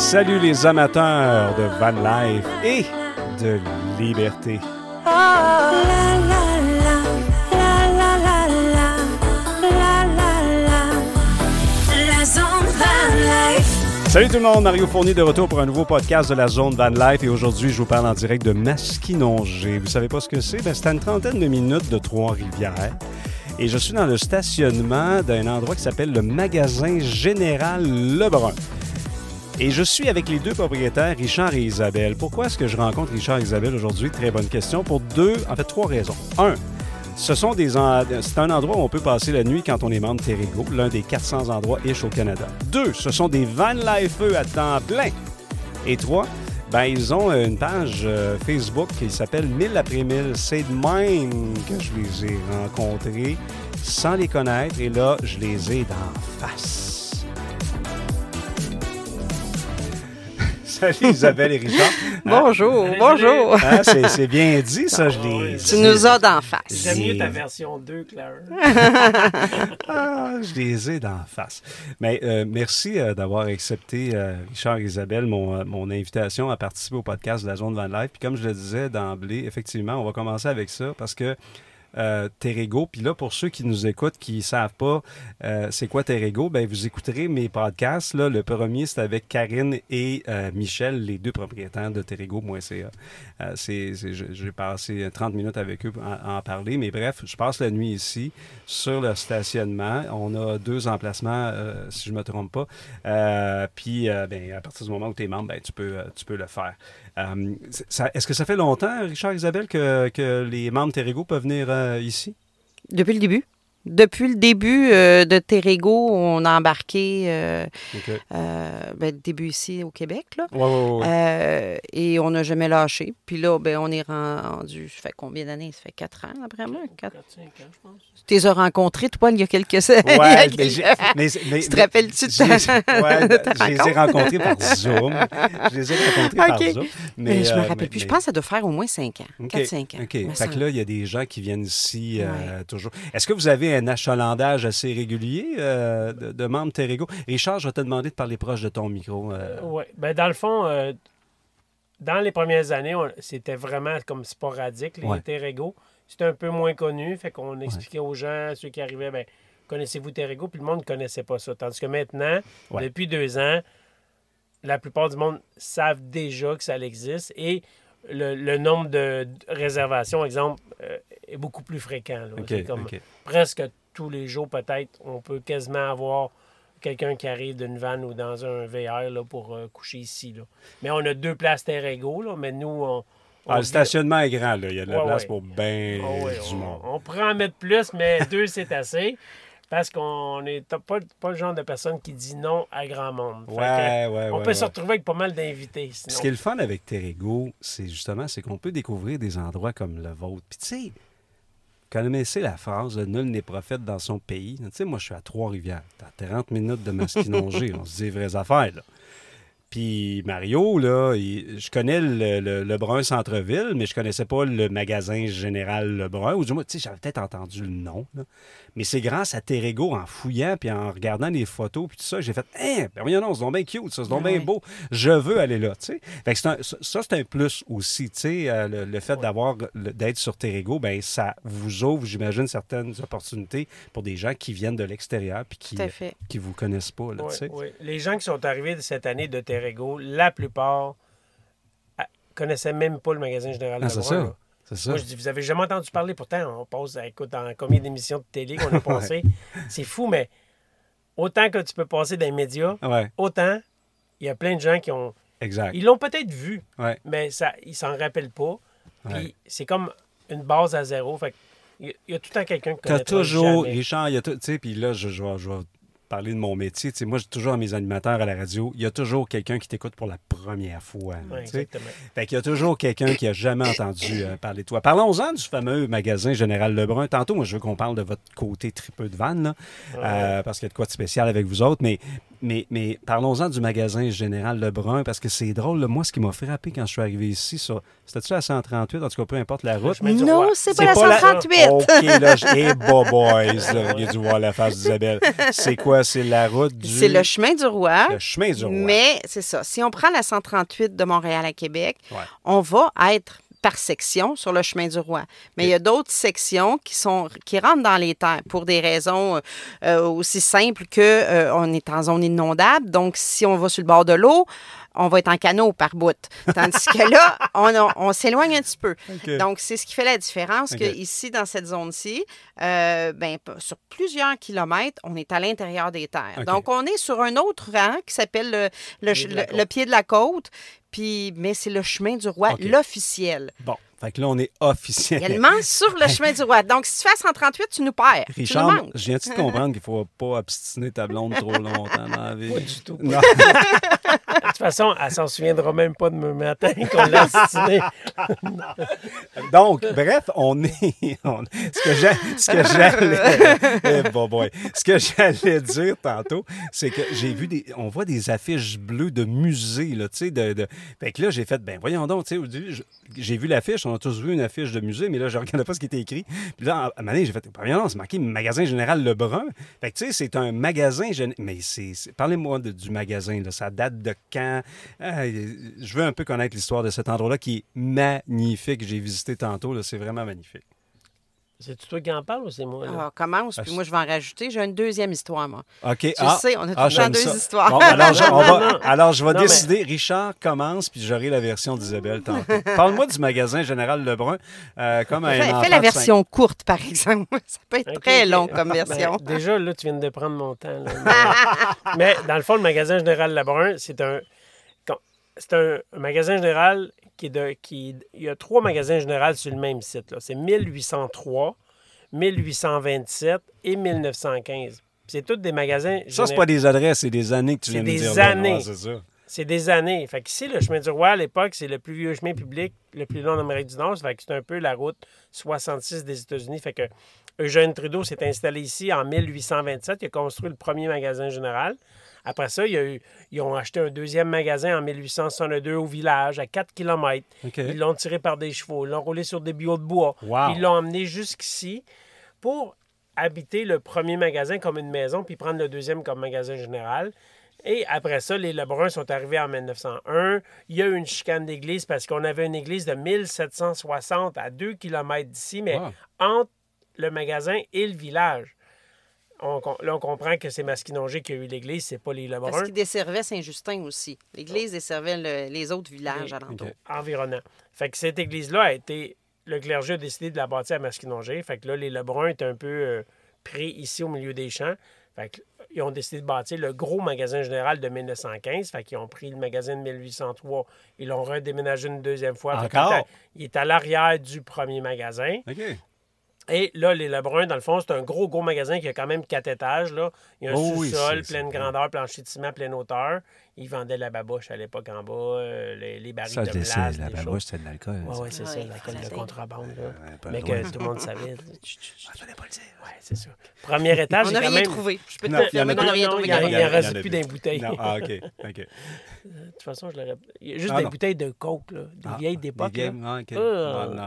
Salut les amateurs de van life et de liberté. Salut tout le monde, Mario Fournier de retour pour un nouveau podcast de la zone Van Life et aujourd'hui je vous parle en direct de Masquinongé. Vous savez pas ce que c'est? Ben, c'est à une trentaine de minutes de Trois-Rivières et je suis dans le stationnement d'un endroit qui s'appelle le magasin Général Lebrun. Et je suis avec les deux propriétaires, Richard et Isabelle. Pourquoi est-ce que je rencontre Richard et Isabelle aujourd'hui? Très bonne question. Pour deux, en fait, trois raisons. Un, ce sont des c'est un endroit où on peut passer la nuit quand on est membre Terrigo, l'un des 400 endroits ish au Canada. Deux, ce sont des van lifeux à temps plein. Et trois, ben, ils ont une page euh, Facebook qui s'appelle 1000 après 1000. C'est de même que je les ai rencontrés sans les connaître et là, je les ai d'en face. Salut Isabelle et Richard. bonjour, bonjour. Hein, c'est bien dit, ça, je l'ai Tu nous as d'en face. J'aime mieux ta version 2, Claire. ah, je les ai d'en face. Mais euh, merci euh, d'avoir accepté, euh, Richard et Isabelle, mon, mon, invitation à participer au podcast de la Zone Van Life. Puis comme je le disais d'emblée, effectivement, on va commencer avec ça parce que euh, Terrego. Puis là, pour ceux qui nous écoutent, qui ne savent pas euh, c'est quoi Terrego, ben vous écouterez mes podcasts. Là. Le premier, c'est avec Karine et euh, Michel, les deux propriétaires de Terrego.ca. Euh, c'est, j'ai passé 30 minutes avec eux à, en parler. Mais bref, je passe la nuit ici sur le stationnement. On a deux emplacements, si je ne me trompe pas. puis ben, à partir du moment où tu es membre, ben, tu, peux, tu peux le faire. est-ce que ça fait longtemps, Richard Isabelle, que, que les membres Terrego peuvent venir ici? Depuis le début? Depuis le début euh, de Terrego, on a embarqué euh, euh ben, début ici au Québec. Là. et on n'a jamais lâché. Puis là, ben, on est rendu. Ça fait combien d'années? Ça fait quatre ans après moi? Quatre, cinq ans, je pense. Tu les as rencontrés, toi, il y a quelques années. Ouais, mais, mais, Tu te rappelles-tu de ta, ouais, Je les ai rencontrés par Zoom. Je les ai rencontrés par Zoom. Mais, je me rappelle plus. Je pense que ça doit faire au moins cinq ans. Quatre, cinq ans. OK. Fait que là, il y a des gens qui viennent ici toujours. Est-ce que vous avez un achalandage assez régulier euh, de, membres Terrego. Richard, je vais te demander de parler proche de ton micro. Euh. Oui. Ben, dans le fond, euh, dans les premières années, c'était vraiment comme sporadique, les Terrego. C'était un peu moins connu, fait qu'on expliquait aux gens, ceux qui arrivaient, ben, connaissez-vous Terrego? Puis le monde ne connaissait pas ça. Tandis que maintenant, depuis deux ans, la plupart du monde savent déjà que ça existe et le, nombre de réservations, exemple, est beaucoup plus fréquent. comme Presque tous les jours, peut-être, on peut quasiment avoir quelqu'un qui arrive d'une vanne ou dans un VR là, pour euh, coucher ici. Là. Mais on a deux places terre égaux, là, mais nous, on. ah, le stationnement est grand, là. il y a de la place pour bien ah du monde. On, prend en mettre plus, mais deux, c'est assez. Parce qu'on n'est pas, pas le genre de personne qui dit non à grand monde. Ouais, ouais, on peut se retrouver avec pas mal d'invités. Ce qui est le fun avec Terrego, c'est justement c'est qu'on peut découvrir des endroits comme le vôtre. Puis tu sais, connaissez la phrase Nul n'est prophète dans son pays. Tu sais, moi, je suis à Trois-Rivières. T'as 30 minutes de Masquinongé. on se dit vraies affaires, là. Puis Mario, là, je connais le, Lebrun Centre-Ville, mais je connaissais pas le magasin Général Lebrun. Ou du moins, tu sais, j'avais peut-être entendu le nom. Mais c'est grâce à Terrego, en fouillant puis en regardant les photos puis tout ça, j'ai fait Hein, ben oui, non, c'est donc bien cute, ça, c'est donc bien beau. Je veux aller là, tu sais. Fait que ça, c'est un plus aussi, tu sais, euh, le, fait d'avoir, d'être sur Terrego, ben ça vous ouvre, j'imagine, certaines opportunités pour des gens qui viennent de l'extérieur puis qui, qui vous connaissent pas, là, tu sais. Oui. Les gens qui sont arrivés cette année de Terrego, la plupart ah, connaissaient même pas le magasin général ah, de ça. Moi, je dis, vous avez jamais entendu parler, pourtant, on passe, écoute, dans combien d'émissions de télé qu'on a passé? C'est fou, mais autant que tu peux passer dans les médias, autant il y a plein de gens qui ont. Exact. Ils l'ont peut-être vu, mais ça, ils s'en rappellent pas. Puis c'est comme une base à zéro. Fait il y a tout le temps quelqu'un qui connaît. toujours, Richard, il y a tout, tu sais, puis là, je, je, je, parler de mon métier. moi, j'ai toujours mes animateurs à la radio, il y a toujours quelqu'un qui t'écoute pour la première fois. exactement. Fait qu'il y a toujours quelqu'un qui a jamais entendu euh, parler de toi. Parlons-en du fameux magasin Général Lebrun. Tantôt, moi, je veux qu'on parle de votre côté tripeux de vanne, euh, parce qu'il y a de quoi de spécial avec vous autres. Mais mais, mais parlons-en du magasin Général Lebrun, parce que c'est drôle. moi, ce qui m'a frappé quand je suis arrivé ici, c'était-tu la 138? En tout cas, peu importe la route. Non, c'est pas la 138. OK, là, hey, boys, il a dû voir la face d'Isabelle. C'est quoi? C'est la route du... C'est le chemin du roi. Le chemin du roi. Mais c'est ça. Si on prend la 138 de Montréal à Québec, on va être par section sur le chemin du roi. Mais il y a d'autres sections qui sont qui rentrent dans les terres pour des raisons euh, aussi simples que euh, on est en zone inondable. Donc, si on va sur le bord de l'eau, on va être en canot par bout. Tandis que là, on, s'éloigne un petit peu. Donc, c'est ce qui fait la différence que ici, dans cette zone-ci, euh, ben, sur plusieurs kilomètres, on est à l'intérieur des terres. Donc, on est sur un autre rang qui s'appelle le, le, pied de la côte. Puis, mais c'est le chemin du roi, l'officiel. Bon. Fait que là, on est officiellement sur le chemin du roi. Donc, si tu fais 138, tu nous perds. Richard, je viens-tu de comprendre qu'il ne faut pas obstiner ta blonde trop longtemps dans la vie? Pas du tout. Non. de toute façon, elle s'en souviendra même pas de me matin qu'on l'a obstiné. Donc, bref, on est. ce que j'allais. Eh, boy. Ce que j'allais dire tantôt, c'est que j'ai vu des. On voit des affiches bleues de musées, là, tu sais. De, de... Fait que là, j'ai fait, ben voyons donc, tu sais, j'ai vu l'affiche, on a tous vu une affiche de musée, mais là, je ne regardais pas ce qui était écrit. Puis là, à un j'ai fait, non, c'est marqué Magasin Général Lebrun. Fait que, tu sais, c'est un magasin. Mais c'est. Parlez-moi du magasin, là. ça date de quand? Je veux un peu connaître l'histoire de cet endroit-là qui est magnifique. J'ai visité tantôt, c'est vraiment magnifique. C'est toi qui en parles ou c'est moi? Là? Ah, commence, puis moi, je vais en rajouter. J'ai une deuxième histoire, moi. OK. Tu ah, sais, on a ah, toujours deux histoires. alors, je, vais décider. Richard commence, puis j'aurai la version d'Isabelle tantôt. Parle-moi du magasin Général Lebrun. Euh, comme un fais, fais la version courte, par exemple. Ça peut être très long comme ben, version. déjà, là, tu viens de prendre mon temps. Mais, dans le fond, le magasin Général Lebrun, c'est un c'est un, magasin général qui est de. Qui, il y a trois magasins généraux sur le même site. C'est 1803, 1827 et 1915. C'est tous des magasins. Ça, c'est pas des adresses, c'est des années que tu viens de dire. C'est des années. C'est des années. Fait qu'ici, le chemin du roi, à l'époque, c'est le plus vieux chemin public, le plus long d'Amérique du Nord. Fait que c'est un peu la route 66 des États-Unis. Fait que Eugène Trudeau s'est installé ici en 1827. Il a construit le premier magasin général. Après ça, ils ont acheté un deuxième magasin en 1862 au village, à 4 km. Ils l'ont tiré par des chevaux, ils l'ont roulé sur des bureaux de bois. Ils l'ont emmené jusqu'ici pour habiter le premier magasin comme une maison, puis prendre le deuxième comme magasin général. Et après ça, les Lebruns sont arrivés en 1901. Il y a eu une chicane d'église parce qu'on avait une église de 1760 à 2 km d'ici, mais entre le magasin et le village là, on comprend que c'est Masquinongé qui a eu l'église, c'est pas les Lebrun. Parce qu'il desservait Saint-Justin aussi. L'église desservait les autres villages alentours. Environnants. Fait que cette église-là a été... Le clergé a décidé de la bâtir à Masquinongé. Fait que là, les Lebrun étaient un peu euh, pris ici au milieu des champs. Fait ils ont décidé de bâtir le gros magasin général de 1915. Fait qu'ils ont pris le magasin de 1803. Ils l'ont redéménagé une deuxième fois. Encore? Il est à l'arrière du premier magasin. OK. Et là, les Lebrun, dans le fond, c'est un gros, gros magasin qui a quand même quatre étages. Là. Il y a un oh sous-sol, pleine grandeur, plancher de ciment, pleine hauteur. Ils vendaient la babouche à l'époque en bas, euh, les, les, barils de glace. La babouche, c'était de l'alcool. Oui, ouais, c'est ça, l'alcool de contrebande. mais que tout le monde savait. Ah, je ne pas le dire. Oui, c'est ça. Premier étage, On n'a rien trouvé. Je peux te confirmer qu'on n'a rien trouvé. Il n'y en reste plus d'un bouteille. Ah, OK. OK. De toute façon, je l'aurais. Juste des bouteilles de coke, là. Des vieilles d'époque. Non,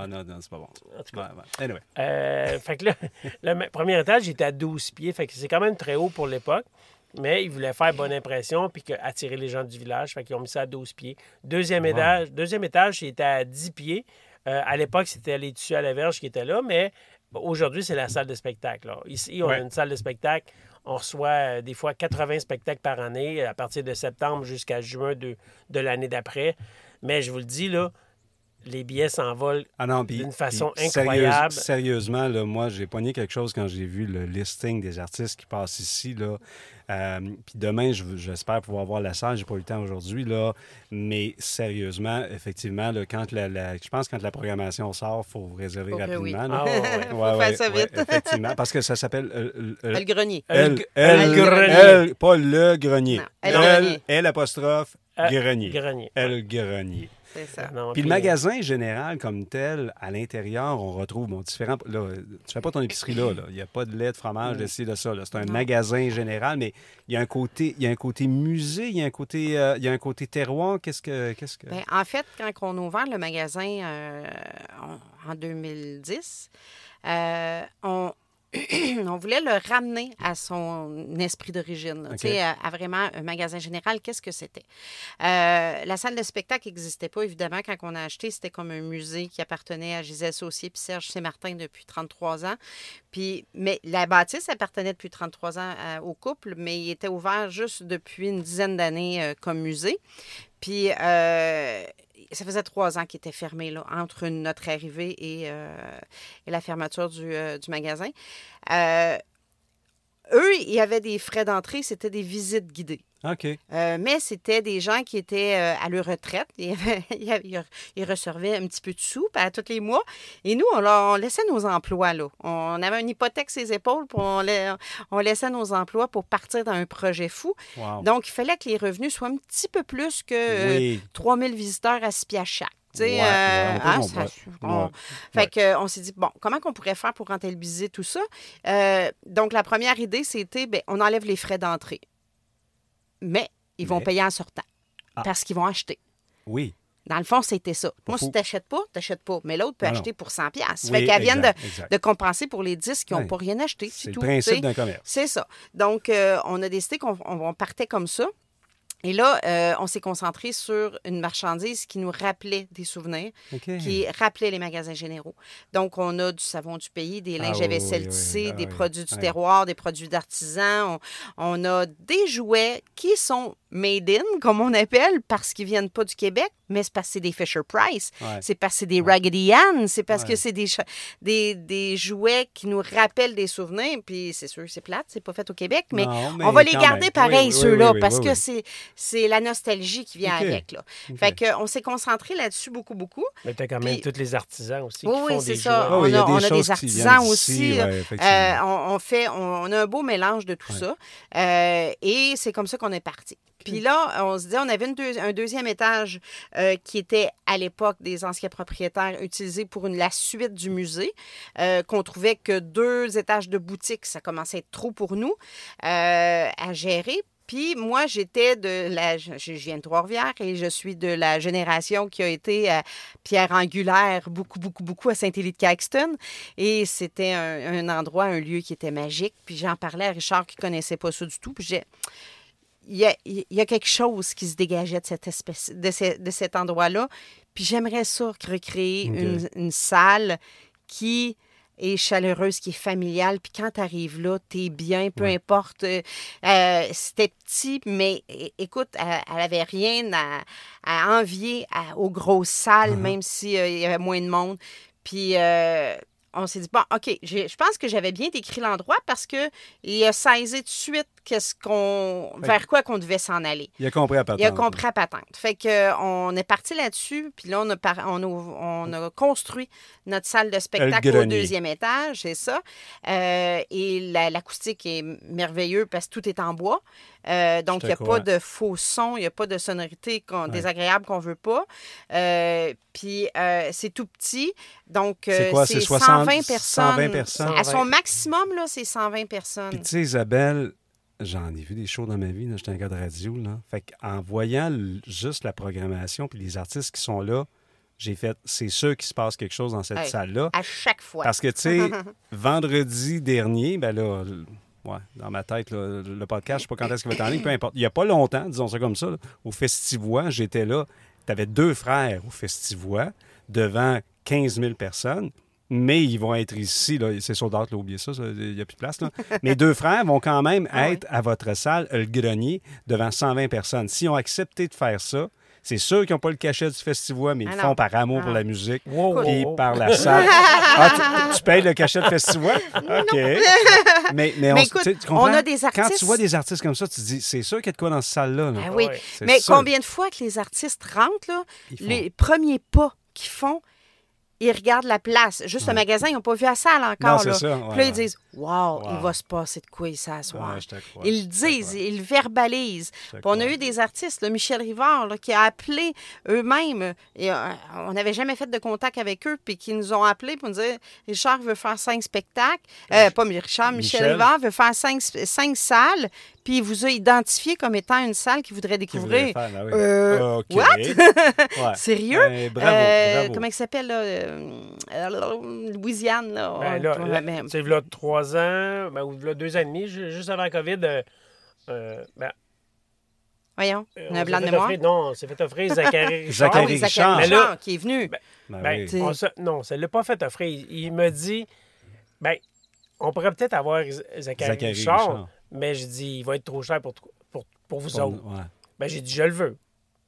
non, non, c'est pas bon. En tout cas. Anyway. Euh, fait que là, le premier étage, il était à 12 pieds. Fait que c'est quand même très haut pour l'époque. Mais ils voulaient faire bonne impression puis attirer les gens du village. Fait qu'ils ont mis ça à 12 pieds. Deuxième étage, deuxième étage, c'était à 10 pieds. Euh, à l'époque, c'était les tissus à la verge qui étaient là, mais aujourd'hui, c'est la salle de spectacle. Ici, on a une salle de spectacle. On reçoit euh, des fois 80 spectacles par année, à partir de septembre jusqu'à juin de, de l'année d'après. Mais je vous le dis, là, les billets s'envolent ah d'une façon incroyable. sérieusement, là, moi, j'ai pogné quelque chose quand j'ai vu le listing des artistes qui passent ici. Là. Euh, puis demain, j'espère pouvoir voir la salle. J'ai pas eu le temps aujourd'hui, là. Mais sérieusement, effectivement, là, quand la, je pense que quand la programmation sort, il faut réserver rapidement. Oui. Ah, faut faire ça vite. effectivement, parce que ça s'appelle... Euh, euh, le grenier. El, grenier. pas le grenier. Non, L apostrophe grenier. grenier. El grenier. C'est ça. puis, le magasin général comme tel, à l'intérieur, on retrouve bon, différents. Là, tu fais pas ton épicerie là. Il n'y a pas de lait, de fromage, de ci, de ça. C'est un magasin général, mais il y a un côté, il y a un côté musée, il y a un côté, euh, il y a un côté terroir. Qu'est-ce que, qu'est-ce que... Bien, en fait, quand on a ouvert le magasin euh, en 2010, on, on voulait le ramener à son esprit d'origine, à, vraiment un magasin général. Qu'est-ce que c'était? Euh, la salle de spectacle n'existait pas, évidemment. Quand on a acheté, c'était comme un musée qui appartenait à Gisèle Saucier et Serge Saint-Martin depuis 33 ans. Puis, mais la bâtisse appartenait depuis 33 ans euh, au couple, mais il était ouvert juste depuis une dizaine d'années euh, comme musée. Puis, ça faisait trois ans qu'il était fermé entre notre arrivée et, euh, la fermeture du, euh, magasin. Euh, eux, il y avait des frais d'entrée, c'était des visites guidées. OK. Euh, mais c'était des gens qui étaient euh, à leur retraite. Ils, recevaient un petit peu de sous à tous les mois. Et nous, on, laissait nos emplois. Là. On avait une hypothèque sur les épaules, puis on, laissait nos emplois pour partir dans un projet fou. Donc, il fallait que les revenus soient un petit peu plus que 3000 visiteurs à 6 pieds chaque. Ouais, hein, fait que, on s'est dit, bon, comment qu'on pourrait faire pour rentabiliser tout ça? Euh, donc, la première idée, c'était, ben, on enlève les frais d'entrée. Mais ils vont payer en sortant ah. parce qu'ils vont acheter. Oui. Dans le fond, c'était ça. Moi, si tu n'achètes pas, tu n'achètes pas. Mais l'autre peut acheter pour 100 pièces. fait qu'elle vient de, compenser pour les 10 qui n'ont pas rien acheté. C'est le principe d'un commerce. C'est ça. Donc, euh, on a décidé qu'on partait comme ça. Et là, euh, on s'est concentré sur une marchandise qui nous rappelait des souvenirs, qui rappelait les magasins généraux. Donc, on a du savon du pays, des linges à vaisselle tissés, des produits du terroir, des produits d'artisans. On, a des jouets qui sont made in, comme on appelle, parce qu'ils viennent pas du Québec, mais c'est parce que c'est des Fisher Price, c'est parce que c'est des Raggedy Ann, c'est parce que c'est des, des, des, jouets qui nous rappellent des souvenirs. Puis c'est sûr, c'est plate, c'est pas fait au Québec, mais, on va les garder pareil, ceux-là, parce que c'est c'est la nostalgie qui vient avec. Là. Fait qu'on s'est concentré là-dessus beaucoup, beaucoup. Mais tu as quand même tous les artisans aussi qui oui, font des ça. on, a, on a des artisans aussi. Euh, on, fait, on, a un beau mélange de tout ça. Euh, et c'est comme ça qu'on est parti. Puis là, on se dit, on avait un deuxième étage euh, qui était à l'époque des anciens propriétaires utilisé pour une, la suite du musée, qu'on trouvait que deux étages de boutique, ça commençait à être trop pour nous à gérer. Puis moi, j'étais de la. Je viens de Trois-Rivières et je suis de la génération qui a été à pierre angulaire beaucoup, beaucoup, beaucoup à Saint-Élie-de-Caxton. Et c'était un, endroit, un lieu qui était magique. Puis j'en parlais à Richard qui ne connaissait pas ça du tout. Puis j'ai. Il y, a, il y a, quelque chose qui se dégageait de, cette espèce, de, de cet endroit-là. Puis j'aimerais ça recréer une, une salle qui et chaleureuse, qui est familiale. Puis quand tu arrives là, tu es bien, peu importe. Euh, euh, c'était petit, mais écoute, elle, n'avait rien à, envier aux grosses salles, uh-huh. même s'il euh, y avait moins de monde. Puis on s'est dit, bon, OK, je pense que j'avais bien décrit l'endroit parce qu'il a saisi tout de suite qu'est-ce qu'on, vers quoi qu'on devait s'en aller. Il a compris à patente. Il a compris à patente. Fait que on est parti là-dessus, puis là, on a, on, a, on a, construit notre salle de spectacle au deuxième étage, c'est ça. Euh, et l'acoustique est merveilleuse parce que tout est en bois. Euh, donc, il n'y a pas de faux son, il n'y a pas de sonorité désagréable qu'on ne veut pas. Euh, puis, c'est tout petit. Donc, c'est 120 personnes. 120 personnes. À son maximum, là, c'est 120 personnes. Puis, tu sais, Isabelle, J'en ai vu des shows dans ma vie. J'étais un gars de radio. Là. Fait en voyant juste la programmation puis les artistes qui sont là, j'ai fait c'est sûr qu'il se passe quelque chose dans cette salle-là. À chaque fois. Parce que, tu sais, vendredi dernier, ben là, ouais, dans ma tête, le podcast, je sais pas quand est-ce qu'il va être en ligne, peu importe. Il n'y a pas longtemps, disons ça comme ça, au Festivois, j'étais là. Tu avais deux frères au Festivois devant 15 000 personnes mais ils vont être ici. C'est sold out, là, oubliez ça, il n'y a plus de place. Là. Mes deux frères vont quand même ah être à votre salle, le grenier, devant 120 personnes. S'ils ont accepté de faire ça, c'est sûr qu'ils n'ont pas le cachet du festival, mais ils le ah font par amour pour ah. la musique et par la salle. tu, payes le cachet de festival? OK. mais, mais, on, écoute, on, a des artistes... Quand tu vois des artistes comme ça, tu te dis, c'est sûr qu'il y a de quoi dans cette salle-là. oui. Mais combien de fois que les artistes rentrent, là, les premiers pas qu'ils font, ils regardent la place. Juste le magasin, ils n'ont pas vu la salle encore. là. Puis là, ils disent Wow, il va se passer de quoi ici ce soir? ils le disent, ils le verbalisent. on a eu des artistes, Michel Rivard, qui a appelé eux-mêmes. Et, euh, on n'avait jamais fait de contact avec eux, puis qui nous ont appelés pour nous dire Richard veut faire cinq spectacles. Euh, pas Richard, Michel, Rivard veut faire cinq, cinq salles puis il vous a identifié comme étant une salle qu'il voudrait découvrir. Ben euh, What? Sérieux? Ben, bravo, euh, Comment il s'appelle, là? Euh, Louisiane, là. Ben, là, là trois ans, ben, ou là deux ans et demi, juste avant la COVID. Euh, ben, Voyons, on a un blanc de mémoire. non, on s'est fait offrir Zachary Richard. Zachary ah Richard. Mais là, qui est venu. Ben, ben, non, ça ne l'a pas fait offrir. Il, me dit, ben, on pourrait peut-être avoir Zachary, Zachary Richard, mais je dis, il va être trop cher pour, pour, pour vous autres. Ouais. Ben, j'ai dit, je le veux.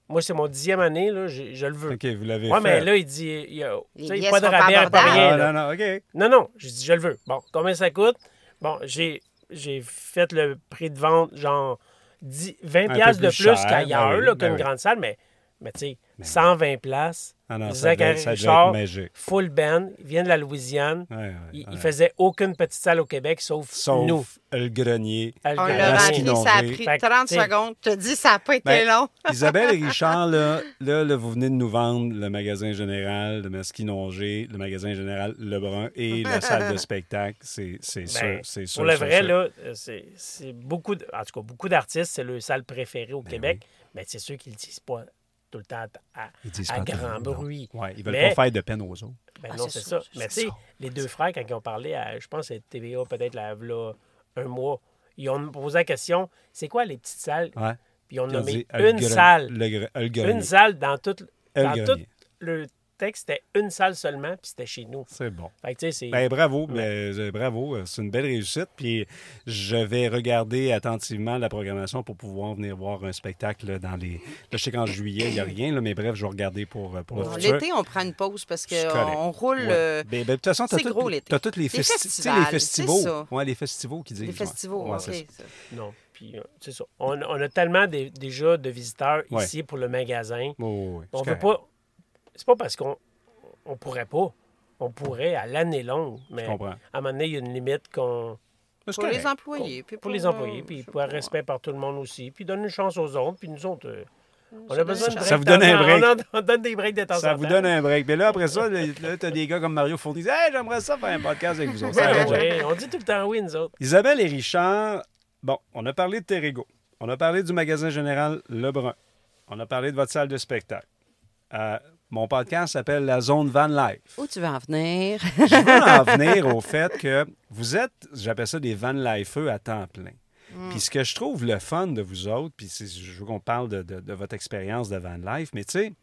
Moi, c'est mon dixième année, là, je, je le veux. OK, vous l'avez ouais, fait. mais là, il dit, il y a, a pas de rabais, pas rien. Non, non, OK. Non, non, j'ai dit, je le veux. Bon, combien ça coûte? Bon, j'ai, j'ai fait le prix de vente, genre 10, 20 piastres de plus ben qu'ailleurs, ben qu'une grande salle, mais, mais tu sais, 120 places ah non, Zachary ça Richard, full band, il vient de la Louisiane. il, faisait aucune petite salle au Québec, sauf, sauf nous. le grenier. On l'a rempli, ça a pris 30 secondes. Tu te dis, ça n'a pas été ben, long. Isabelle et Richard, là, là, vous venez de nous vendre le magasin général de Masquinongé, le magasin général Lebrun et la salle de spectacle. C'est ben, sûr, c'est sûr. Pour le vrai, là, c'est beaucoup, en tout cas, beaucoup d'artistes, c'est leur salle préférée au ben Québec. Mais c'est sûr qu'ils ne le disent pas tout le temps à, grand bruit. Ouais, ils veulent pas faire de peine aux autres. Ben ah, non, c'est ça. Mais tu sais, les deux frères, quand ils ont parlé à, je pense, à TVA, peut-être là, un mois, ils ont posé la question c'est quoi les petites salles? Puis ils ont nommé une salle. une salle dans tout, dans tout le texte, c'était une salle seulement, puis c'était chez nous. C'est bon. ben, bravo, mais, euh, bravo. Euh, c'est une belle réussite. Puis je vais regarder attentivement la programmation pour pouvoir venir voir un spectacle dans les. Là, je sais qu'en juillet, il n'y a rien, là, mais bref, je vais regarder pour, euh, pour le futur. L'été, on prend une pause parce qu'on roule. Ben, ben, de toute façon, tu as, tous les, festivals. les festivals. Ouais, les festivals qui disent. Les festivals, ouais, Ça. Non. Puis, c'est ça. On, on, a tellement déjà de visiteurs ici pour le magasin. on ne veut pas c'est pas parce qu'on on pourrait pas. On pourrait à l'année longue, mais à un moment donné, il y a une limite qu'on. Pour les employés. Puis pour, les employés, puis pour un respect par tout le monde aussi, puis donner une chance aux autres, puis nous autres. Euh, on a besoin de Ça vous donne un break. On, donne des breaks de temps Ça vous donne un break. Mais là, après ça, tu as des gars comme Mario Fournier qui disent Hey, j'aimerais ça faire un podcast avec vous autres. on dit tout le temps oui, nous autres. Isabelle et Richard, bon, on a parlé de Terrego. On a parlé du magasin général Lebrun. On a parlé de votre salle de spectacle. Euh, mon podcast s'appelle La Zone Van Life. Où tu veux en venir? je veux en venir au fait que vous êtes, j'appelle ça des Van Lifeux à temps plein. Mm. Puis ce que je trouve le fun de vous autres, puis je veux qu'on parle de, votre expérience de Van Life, mais tu sais,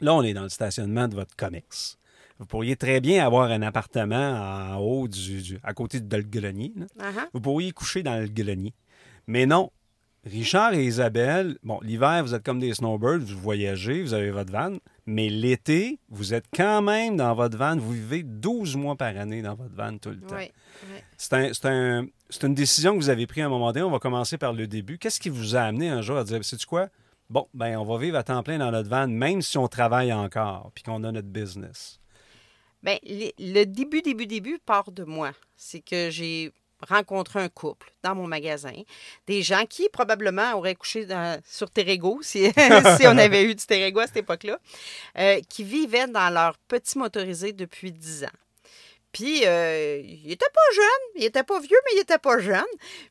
là, on est dans le stationnement de votre commerce. Vous pourriez très bien avoir un appartement en haut, du, à côté de le grenier. Uh-huh. Vous pourriez coucher dans le grenier. Mais non, Richard et Isabelle, bon, l'hiver, vous êtes comme des snowbirds, vous voyagez, vous avez votre van, mais l'été, vous êtes quand même dans votre van, vous vivez 12 mois par année dans votre van tout le temps. C'est une décision que vous avez prise à un moment donné. On va commencer par le début. Qu'est-ce qui vous a amené un jour à dire, sais-tu quoi? Bon, ben on va vivre à temps plein dans notre van, même si on travaille encore, puis qu'on a notre business. Bien, le début, début, début part de moi. C'est que j'ai rencontrer un couple dans mon magasin, des gens qui probablement auraient couché sur Terrego, si, on avait eu du Terrego à cette époque-là, euh, qui vivaient dans leur petit motorisé depuis 10 ans. Puis, euh, il était pas jeune, il était pas vieux, mais il était pas jeune.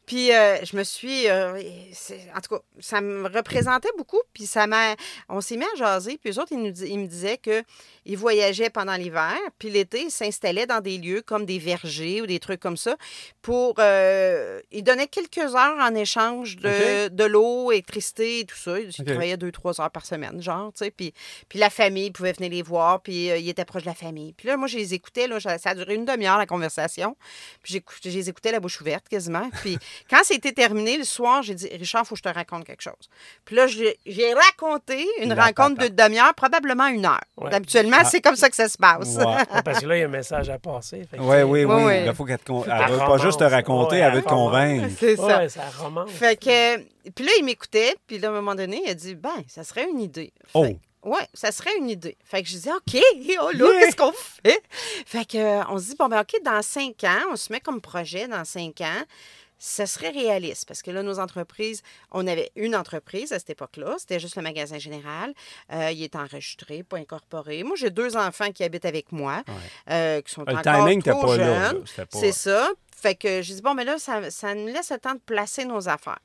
Puis, euh, je me suis. en tout cas, ça me représentait beaucoup. Puis, ça m'a. On s'est mis à jaser. Puis, eux autres, ils, nous, ils me disaient que ils voyageaient pendant l'hiver, puis l'été, ils s'installaient dans des lieux comme des vergers ou des trucs comme ça pour... Euh, ils donnaient quelques heures en échange de, de l'eau, électricité et tout ça. Ils travaillaient deux, trois heures par semaine, genre, tu sais. Puis, puis la famille pouvait venir les voir, puis euh, ils étaient proches de la famille. Puis là, moi, je les écoutais, là, ça a duré une demi-heure, la conversation. Puis je les écoutais la bouche ouverte, quasiment. Puis quand c'était terminé, le soir, j'ai dit, Richard, il faut que je te raconte quelque chose. Puis là, j'ai raconté une rencontre de demi-heure, probablement une heure. Habituellement, ah. c'est comme ça que ça se passe. parce que là, il y a un message à passer. Oui, oui, oui. Il faut qu'elle ne veut pas juste te raconter, elle veut te convaincre. C'est ça. ça romance. Fait que, puis là, il m'écoutait, puis là, à un moment donné, il a dit, ben, ça serait une idée. oh. Oui, ça serait une idée. Fait que je dis, OK, oh là, qu'est-ce qu'on fait? Fait que, euh, on se dit, bon, ben, OK, dans cinq ans, on se met comme projet dans cinq ans, ça serait réaliste parce que là, nos entreprises, on avait une entreprise à cette époque-là, c'était juste le magasin général. Euh, il est enregistré, pas incorporé. Moi, j'ai deux enfants qui habitent avec moi, euh, qui sont le encore trop jeunes. C'est ça. Fait que je dis, bon, mais là, ça, ça nous laisse le temps de placer nos affaires.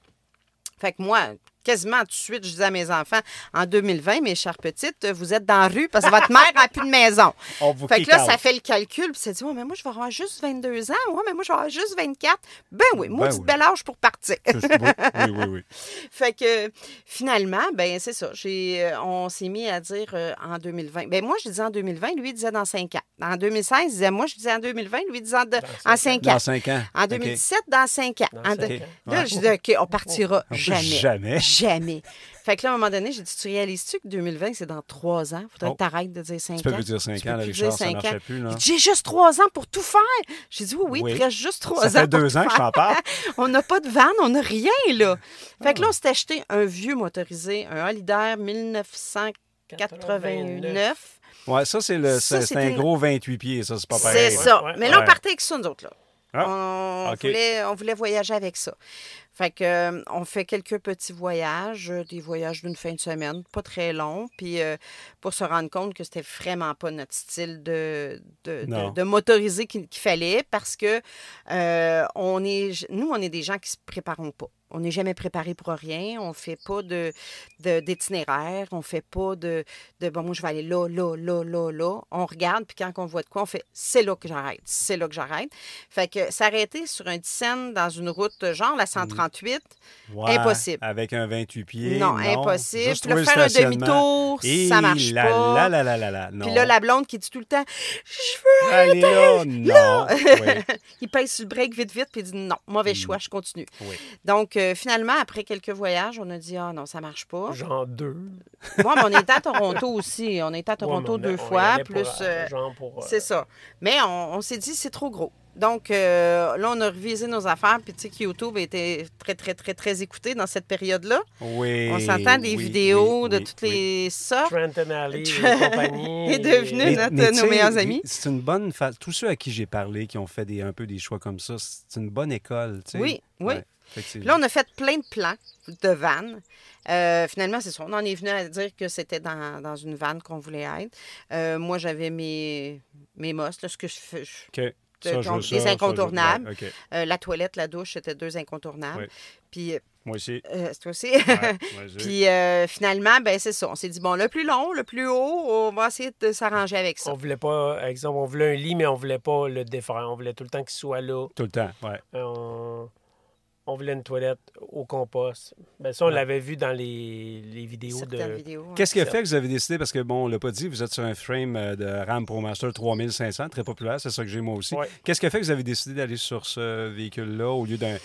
Fait que moi, quasiment tout de suite, je disais à mes enfants, en 2020, mes chères petites, vous êtes dans la rue parce que votre mère n'a plus de maison. fait que là, ça fait le calcul, puis c'est dit, oh, mais moi, je vais avoir juste 22 ans. Ouais, mais moi, je vais avoir juste 24. Ben oui, moi, ben oui. bel âge pour partir. oui, oui, oui. fait que finalement, ben c'est ça. J'ai, euh, on s'est mis à dire euh, en 2020. Ben moi, je disais en 2020, lui, il disait dans 5 ans. En 2016, il disait, moi, je disais en 2020, lui, il disait en, 5 ans. Dans 5 ans. En 2017, dans 5 ans. Là, je disais, OK, on partira jamais. Jamais. Jamais. Fait que là, à un moment donné, j'ai dit, tu réalises-tu que 2020, c'est dans trois ans? Faudrait oh. que tu arrêtes de dire cinq ans. Tu peux plus dire cinq ans, là, Richard, ça marchait plus. J'ai juste trois ans pour tout faire. J'ai dit, oui, oui, tu restes juste trois ans. Ça fait deux ans que je t'en parle. on n'a pas de vanne, on n'a rien, là. Fait que là, on s'est acheté un vieux motorisé, un Holiday 1989. Oui, ça, c'est le, c'est un gros 28 pieds, ça, c'est pas pareil. C'est ça. Mais là, on partait avec ça, nous autres, là. Ah, on, voulait, on voulait voyager avec ça. Fait que euh, on fait quelques petits voyages, euh, des voyages d'une fin de semaine, pas très longs, puis euh, pour se rendre compte que c'était vraiment pas notre style de, de, de, motoriser qu'il fallait parce que on est nous, on est des gens qui se préparons pas. On n'est jamais préparé pour rien. On ne fait pas de, d'itinéraire. on ne fait pas de, de bon, moi, je vais aller là, là, là, là, là. On regarde, puis quand on voit de quoi, on fait c'est là que j'arrête, c'est là que j'arrête. Fait que s'arrêter sur un scène dans une route genre la 138, impossible. Avec un 28 pieds. Non, impossible. Puis là, faire un demi-tour, ça marche pas. Puis là, la blonde qui dit tout le temps Je veux aller là. Non. il pèse sur le break vite, vite, puis il dit non, mauvais mm. choix, je continue. Donc, finalement, après quelques voyages, on a dit Ah non, ça marche pas. Genre deux. Moi, on était à Toronto aussi. On était à Toronto deux fois. plus. Euh, euh, euh, c'est ça. Mais on, s'est dit c'est trop gros. Donc, là, on a revisé nos affaires. Puis, tu sais, YouTube était très, très, très, très écouté dans cette période-là. Oui. On s'entend des vidéos de toutes les sortes. Trenton Alley et compagnie. est devenu notre, nos meilleurs amis. C'est une bonne phase. Tous ceux à qui j'ai parlé qui ont fait des, un peu des choix comme ça, c'est une bonne école. Tu sais. Oui, oui là, on a fait plein de plans de vannes. Euh, finalement, c'est ça. On en est venu à dire que c'était dans, une vanne qu'on voulait être. Euh, moi, j'avais mes, mes mosses, ce que je fais. des incontournables. Euh, la toilette, la douche, c'était deux incontournables. Puis. Moi aussi. c'est aussi. Puis finalement, ben c'est ça. On s'est dit, bon, le plus long, le plus haut, on va essayer de s'arranger avec ça. On voulait pas, exemple, on voulait un lit, mais on voulait pas le défaire. On voulait tout le temps qu'il soit là. Tout le temps, oui on voulait une toilette au compost. Ben, ça, on l'avait vu dans les, les vidéos de. Qu'est-ce qui a fait que vous avez décidé, parce que bon, on l'a pas dit, vous êtes sur un frame euh, de RAM ProMaster 3500, très populaire, c'est ça que j'ai moi aussi. Qu'est-ce qui a fait que vous avez décidé d'aller sur ce véhicule-là au lieu d'un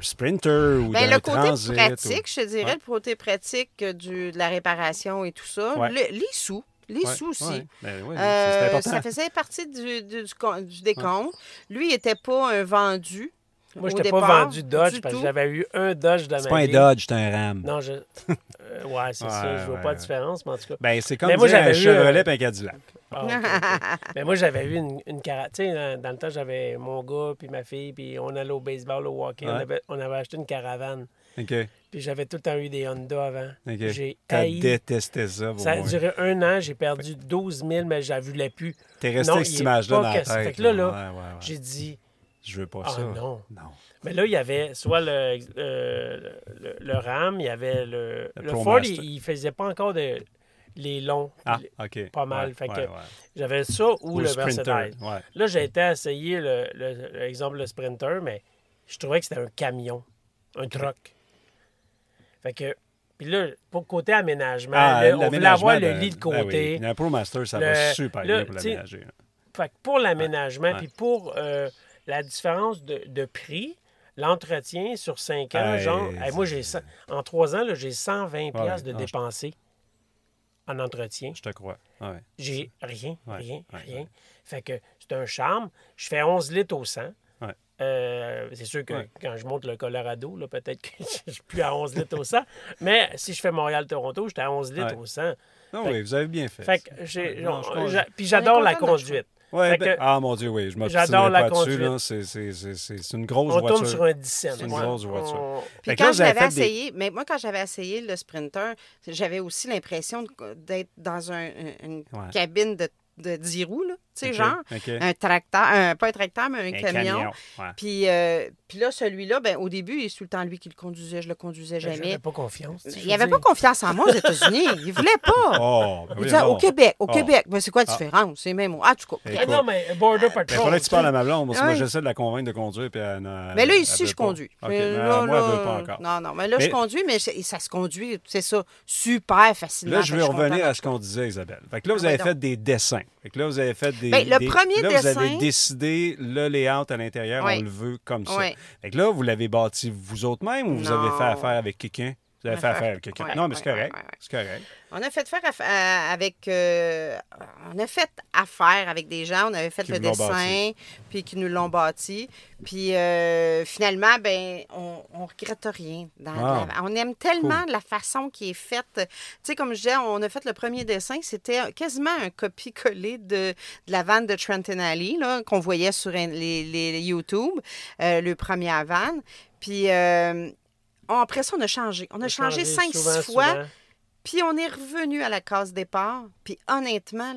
Sprinter ou ben, d'un Transit? Le côté pratique, je dirais, le côté pratique du, de la réparation et tout ça. les sous. Les sous aussi. Ben euh, ça faisait partie du, du, du décompte. Lui, il n'était pas un vendu. Moi, je n'étais pas vendu Dodge parce que j'avais eu un Dodge dans ma vie. C'est pas un Dodge, c'est un Ram. Non, je. Euh, ouais, c'est ça. Je vois pas la différence, mais en tout cas. Ben, c'est comme mais moi, un Chevrolet et un Cadillac. Ah, mais moi, j'avais eu une, une Tu sais, dans, le temps, j'avais mon gars puis ma fille, puis on allait au baseball, au hockey. On, avait, on, avait, acheté une caravane. OK. Puis j'avais tout le temps eu des Honda avant. OK. J'ai détesté ça. Ça a duré un an. J'ai perdu 12 000, mais je ne voulais plus. T'es resté avec cette image-là dans la tête. Fait que là, là, j'ai dit je veux pas ah, ça. Non. non. Mais là, il y avait soit le, le, RAM, il y avait le. Le, Ford, il, ne faisait pas encore de, les longs. Ah, OK. Pas mal. fait que j'avais ça ou, le, Versatile. Là, j'ai été essayer l'exemple le, Sprinter, mais je trouvais que c'était un camion, un truck. Fait que. Puis là, pour côté aménagement, ah, on voulait avoir le lit de ben côté. oui. Un ProMaster, ça va super bien pour l'aménager. Fait que pour l'aménagement, puis pour euh, la différence de, prix, l'entretien sur 5 ans, genre, moi, j'ai en 3 ans, j'ai 120 pièces de dépenser en entretien. Je te crois. J'ai rien, rien, rien. Fait que c'est un charme. Je fais 11 litres au 100. Euh, c'est sûr que quand je monte le Colorado, peut-être que je suis plus à 11 litres au 100. Mais si je fais Montréal-Toronto, j'étais à 11 litres au 100. Non, oui, vous avez bien fait. fait puis j'adore la conduite. Ouais, ben, ah mon Dieu, oui, je J'adore la conduite. C'est une grosse voiture. On tourne sur un 17. C'est une grosse voiture. Puis quand j'avais essayé, mais moi, quand j'avais essayé le Sprinter, j'avais aussi l'impression d'être dans un, une cabine de de 10 roues, là. Tu sais, genre, un tracteur, pas un tracteur, mais un, camion. puis, euh, puis là, celui-là, ben, au début, c'est tout le temps lui qui le conduisait, je le conduisais ben, jamais. Il pas confiance. Il n'avait pas confiance en moi aux États-unis. il voulait pas. Oh, ben il disait, au Québec, au oh. Québec. Mais c'est quoi la ah. différence? C'est même. Ah, tu ah, non, mais Border Patrol. Il faudrait que tu parles à ma blonde, parce que moi, j'essaie de la convaincre de conduire. Puis mais là, ici, je conduis. Mais là, moi, je veux pas encore. Non, non, mais là, je conduis, mais ça se conduit, c'est ça, super facilement. Là, je vais revenir à ce qu'on disait, Isabelle. Fait que là, vous avez fait des dessins. Fait que là, vous avez fait des. Ben, le premier là, dessin. Vous avez décidé le layout à l'intérieur, on le veut comme ça. Fait que là, vous l'avez bâti vous autres même ou vous avez fait affaire avec quelqu'un? Vous avez fait affaire avec quelqu'un. non, mais c'est correct. C'est correct. On a fait faire euh, avec. Euh, on a fait affaire avec des gens. On avait fait le dessin, puis qui nous l'ont bâti. Puis euh, finalement, ben, on, on regrette rien. on aime tellement la façon qui est faite. Tu sais, comme je disais, on a fait le premier dessin. C'était quasiment un copie-collé de, la vanne de Trenton Alley, qu'on voyait sur les, les YouTube, le premier van. Puis après ça, on a changé. On a changé cinq, six fois. Puis on est revenu à la case départ. Puis honnêtement,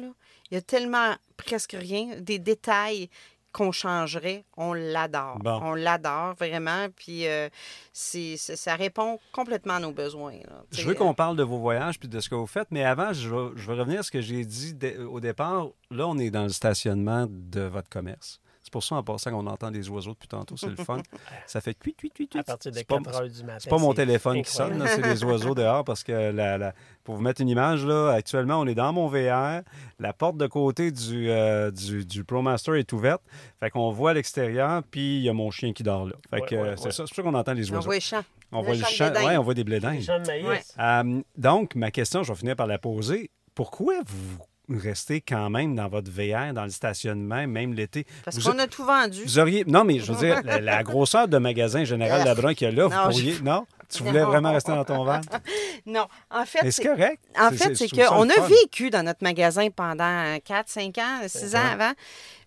il y a tellement presque rien, des détails qu'on changerait. On l'adore. On l'adore vraiment. Puis euh, ça répond complètement à nos besoins. je veux qu'on parle de vos voyages puis de ce que vous faites, mais avant, je veux, je veux revenir à ce que j'ai dit au départ. Là, on est dans le stationnement de votre commerce. C'est pour ça, en passant, qu'on entend des oiseaux depuis tantôt. C'est le fun. Ça fait cuit, cuit, cuit, À partir de 4 heures du matin. C'est pas mon téléphone qui sonne, c'est des oiseaux dehors parce que, la, pour vous mettre une image, là, actuellement, on est dans mon VR. La porte de côté du, euh, du, du, ProMaster est ouverte. Fait qu'on voit l'extérieur, puis il y a mon chien qui dort là. Fait que c'est ça. C'est pour ça qu'on entend les oiseaux. On voit les champs. On voit les champs. Oui, on voit des blés de donc, ma question, je vais finir par la poser. Pourquoi vous rester quand même dans votre VR, dans le stationnement, même l'été. Parce qu'on a tout vendu. Vous auriez. Non, mais je veux dire, la, grosseur de magasin général Labrun qu'il y a là, vous pourriez. Non? Tu voulais vraiment rester dans ton van? non. En fait. c'est correct. En fait, c'est qu'on a vécu dans notre magasin pendant 4, 5 ans, 6 ans avant.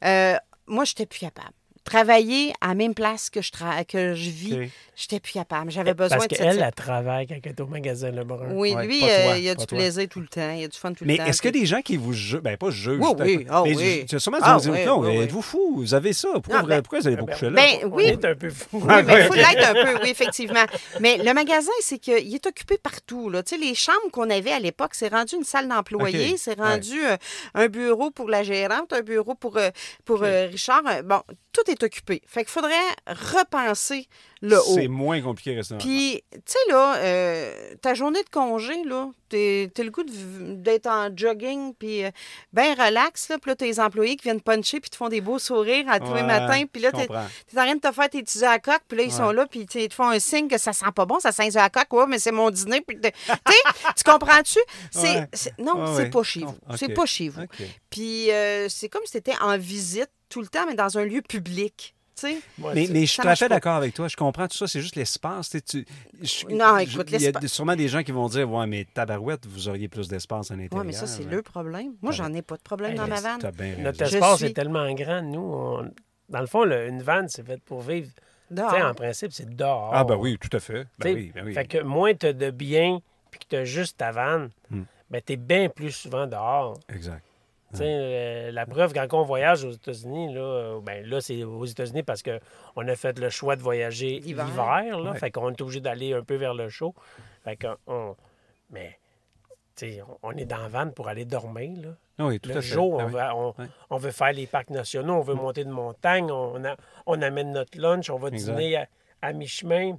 Euh, moi, je n'étais plus capable travailler à la même place que je, que je vis, j'étais plus capable. J'avais besoin Parce de qu'elle, elle travaille quand elle est au magasin Lebrun. Oui, lui, euh, il a du plaisir tout le temps. Il a du fun tout le temps. Mais est-ce que des gens qui vous jugent, ben pas jugent, oui, oui, oh, mais oui. Tu as sûrement ah, oui, oui, êtes-vous fou? Vous avez ça? Pourquoi, ben, pourquoi vous allez beaucoup ben, là? Ben, oui. est un peu fou. Oui, mais il faut l'être un peu, oui, effectivement. Mais le magasin, c'est qu'il est occupé partout. Là. Tu sais, les chambres qu'on avait à l'époque, c'est rendu une salle d'employés, c'est rendu euh, un bureau pour la gérante, un bureau pour, euh, pour Richard. Bon, tout est occupé. Fait qu'il faudrait repenser le haut. C'est moins compliqué rester Puis, tu sais, là, euh, ta journée de congé, là, t'as le goût d'être en jogging, puis euh, bien relax, là. Puis là, t'as les employés qui viennent puncher, puis te font des beaux sourires à tous les matins. Puis là, t'es en train de te faire tes petits à coque, puis là, ils sont là, puis ils te font un signe que ça sent pas bon, ça sent à coque. Ouais, mais c'est mon dîner. Puis, tu comprends-tu? C'est, non, c'est pas chez vous. C'est pas chez vous. Puis, euh, c'est comme si t'étais en visite tout le temps, mais dans un lieu public mais, mais, je suis tout à fait d'accord avec toi. Je comprends tout ça. C'est juste l'espace. Tu, non, écoute, Il y a sûrement des gens qui vont dire Ouais, mais tabarouette, vous auriez plus d'espace à l'intérieur. Oui, mais ça, c'est le problème. Moi, j'en ai pas de problème dans ma vanne. Notre espace est tellement grand. Nous, dans le fond, une vanne, c'est fait pour vivre. En principe, c'est dehors. Ah, ben oui, tout à fait. Ben oui, ben oui. Fait que moins tu as de biens puis que tu as juste ta vanne, hmm. ben, tu es bien plus souvent dehors. Exact. Euh, la preuve, quand on voyage aux États-Unis, là, euh, ben, là c'est aux États-Unis parce qu'on a fait le choix de voyager l'hiver. Là, Fait qu'on est obligé d'aller un peu vers le chaud. Fait qu'on, mais on est dans la vanne pour aller dormir. Là. Ah oui, tout le jour, on, ah veut, on, veut faire les parcs nationaux, on veut monter de montagne, on, on amène notre lunch, on va dîner à, mi-chemin.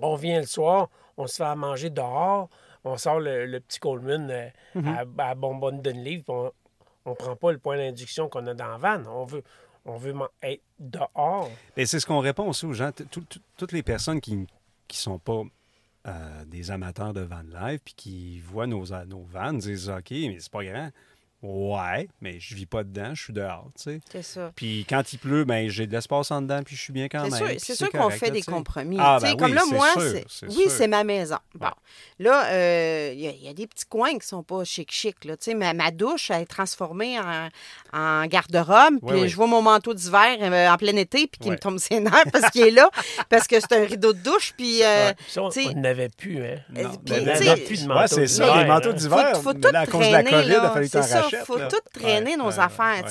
On vient le soir, on se fait à manger dehors, on sort le, petit Coleman euh, mm-hmm. à, à, bonbonne d'une livre, on, on ne prend pas le point d'induction qu'on a dans la vanne. On veut, on veut être dehors. C'est ce qu'on répond aussi aux gens. toutes les personnes qui ne sont pas euh, des amateurs de van life puis qui voient nos, nos vannes disent OK, mais c'est pas grand. Ouais, mais je vis pas dedans, je suis dehors, tu sais. C'est ça. Puis quand il pleut, ben j'ai de l'espace en dedans, puis je suis bien quand même. C'est sûr, qu'on fait des compromis. Ah, ben comme là, moi, c'est oui, c'est ma maison. Bon. Là, euh, il y, a des petits coins qui sont pas chic-chic. Tu sais, ma, ma, douche, elle est transformée en, en garde-robe, puis je vois mon manteau d'hiver euh, en plein été, puis qui me tombe ses nerfs parce qu'il est là, parce que c'est un rideau de douche, puis... Euh, on n'avait plus, hein? Non. plus de manteau c'est ça, les manteaux d'hiver, faut, faut tout à cause de la COVID, il a fallu t'en Il faut tout traîner nos affaires.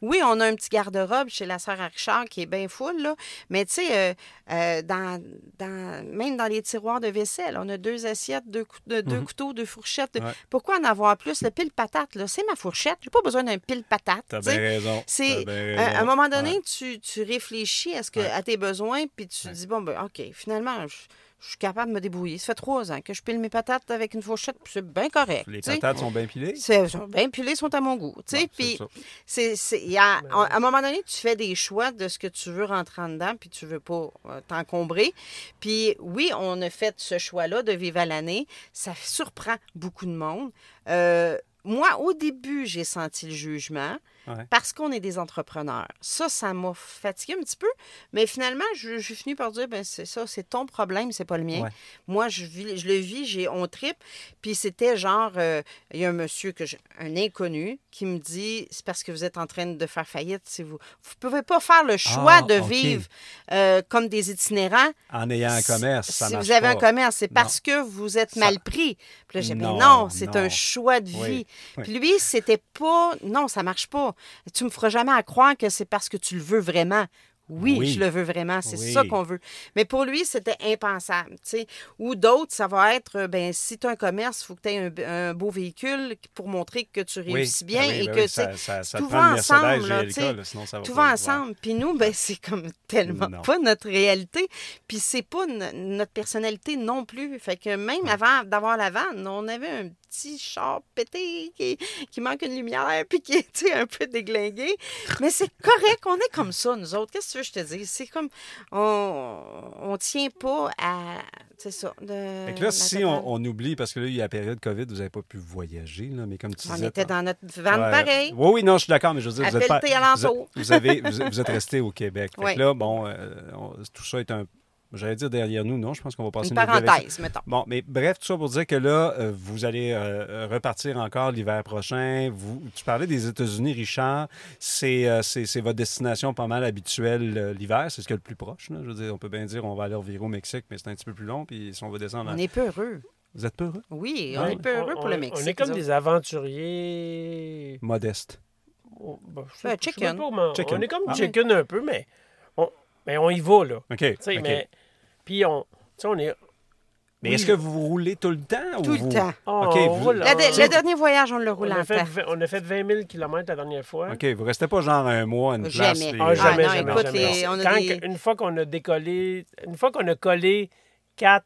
Oui, on a un petit garde-robe chez la sœur Richard qui est bien full, là, mais tu sais, euh, euh, dans, dans, même dans les tiroirs de vaisselle, on a deux assiettes, deux, deux mhm. couteaux, deux fourchettes. Pourquoi en avoir plus? Le pile-patate, là, c'est ma fourchette. J'ai pas besoin d'un pile-patate. T'as bien raison. C'est, à un moment donné, tu, tu, réfléchis à, ce que, à tes besoins, puis tu dis, bon, ben, OK, finalement, je, je suis capable de me débrouiller. Ça fait trois ans que je pile mes patates avec une fourchette, puis c'est bien correct. Les patates sont bien pilées? Sont bien pilées, sont à mon goût. puis, c'est, à un moment donné, tu fais des choix de ce que tu veux rentrer en dedans, puis tu veux pas euh, t'encombrer. Puis oui, on a fait ce choix-là de vivre à l'année. Ça surprend beaucoup de monde. Euh, moi, au début, j'ai senti le jugement parce qu'on est des entrepreneurs. Ça, ça m'a fatigué un petit peu, mais finalement, je, suis fini par dire, ben c'est ça, c'est ton problème, c'est pas le mien. Moi, je, vis, je le vis, j'ai on trip. Puis c'était genre, euh, il y a un monsieur, que un inconnu, qui me dit, c'est parce que vous êtes en train de faire faillite. Si vous ne pouvez pas faire le choix ah, de vivre euh, comme des itinérants. En ayant un commerce, ça Si vous avez un commerce, c'est parce que vous êtes mal pris. Puis là, j'ai dit, non, c'est un choix de vie. Puis lui, c'était pas, non, ça marche pas. Tu me feras jamais à croire que c'est parce que tu le veux vraiment. Oui, je le veux vraiment, c'est ça qu'on veut. Mais pour lui, c'était impensable. sais. Ou d'autres, ça va être, euh, ben si tu as un commerce, il faut que tu aies un, beau véhicule pour montrer que tu réussis bien ben et ben que ça, ça, ça tout va ensemble. Là, sinon ça va tout va ensemble. Puis nous, ben, c'est comme tellement pas notre réalité. Puis c'est pas notre personnalité non plus. Fait que même avant d'avoir la vanne, on avait un petit char pété qui, qui manque une lumière puis qui est un peu déglingué. Mais c'est correct, on est comme ça, nous autres. Qu'est-ce que tu veux que je te dise? C'est comme, on, on tient pas à, c'est ça. De, là, si on, oublie, parce que là, il y a la période COVID, vous n'avez pas pu voyager, là, mais comme tu on disais... On était dans notre van pareil. Oui, oui, non, je suis d'accord, mais je veux dire, vous êtes, pas, vous, avez, vous, êtes resté au Québec. Fait là, bon, euh, tout ça est un J'allais dire derrière nous, non, je pense qu'on va passer une parenthèse, mettons. Bon, mais bref, tout ça pour dire que là, euh, vous allez euh, repartir encore l'hiver prochain. Vous, tu parlais des États-Unis, Richard. C'est, euh, c'est, votre destination pas mal habituelle l'hiver. C'est ce qui est le plus proche. Je veux dire, on peut bien dire on va aller revirer au Mexique, mais c'est un petit peu plus long. Puis si on va descendre. On est peu heureux. Vous êtes peu heureux? Oui, on est peu heureux pour le Mexique. On est comme des aventuriers. Modestes. Oh, ben, chicken. On est comme ah. chicken un peu, mais on, mais on y va, là. OK. Mais puis on, on est. Mais est-ce que vous roulez tout le temps? Tout le temps. Oh, le dernier voyage, on le roule on en fait, On a fait 20 000 km la dernière fois. OK, vous restez pas genre un mois, une place? Jamais. Ah, jamais, ah, jamais, Quand, Une fois qu'on a décollé, une fois qu'on a collé 4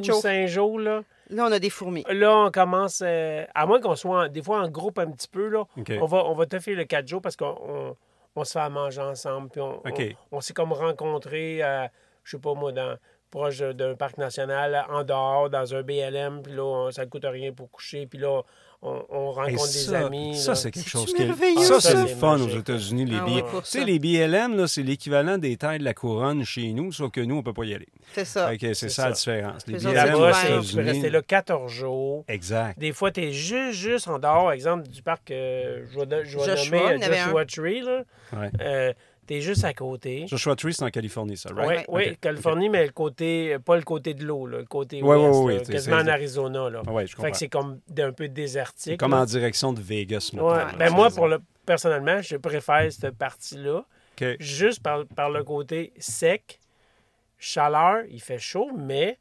ou jours. 5 jours, là, Là, on a des fourmis. Là, on commence, euh, à moins qu'on soit des fois en groupe un petit peu, là, on va, on va te faire le 4 jours parce qu'on on, se fait à manger ensemble. Puis on, on, s'est comme rencontrés. Euh, je sais pas moi, dans, proche d'un parc national, en dehors, dans un BLM, puis là, ça ne coûte rien pour coucher, puis là, on, rencontre des amis. Ça, c'est quelque chose qui est... Ça, c'est le fun aux États-Unis, les ah, Tu sais, les BLM, c'est l'équivalent des tailles de la couronne chez nous, sauf que nous, on ne peut pas y aller. C'est ça. c'est ça, la différence. Les BLM aux États-Unis... Tu peux rester là 14 jours. Exact. Des fois, tu es juste, juste en dehors, exemple, du parc, euh, je vais, je vais nommer Joshua Tree, là. Ouais. Euh, T'es juste à côté. Joshua Tree, c'est en Californie, ça, right? Oui, oui Californie, mais le côté, pas le côté de l'eau, le côté ouest, quasiment en Arizona. Là. Ouais, je comprends. Fait que c'est comme un peu désertique. Comme en direction de Vegas, Ouais. Ben moi, pour le, personnellement, je préfère cette partie-là. Juste par, par le côté sec, chaleur, il fait chaud, mais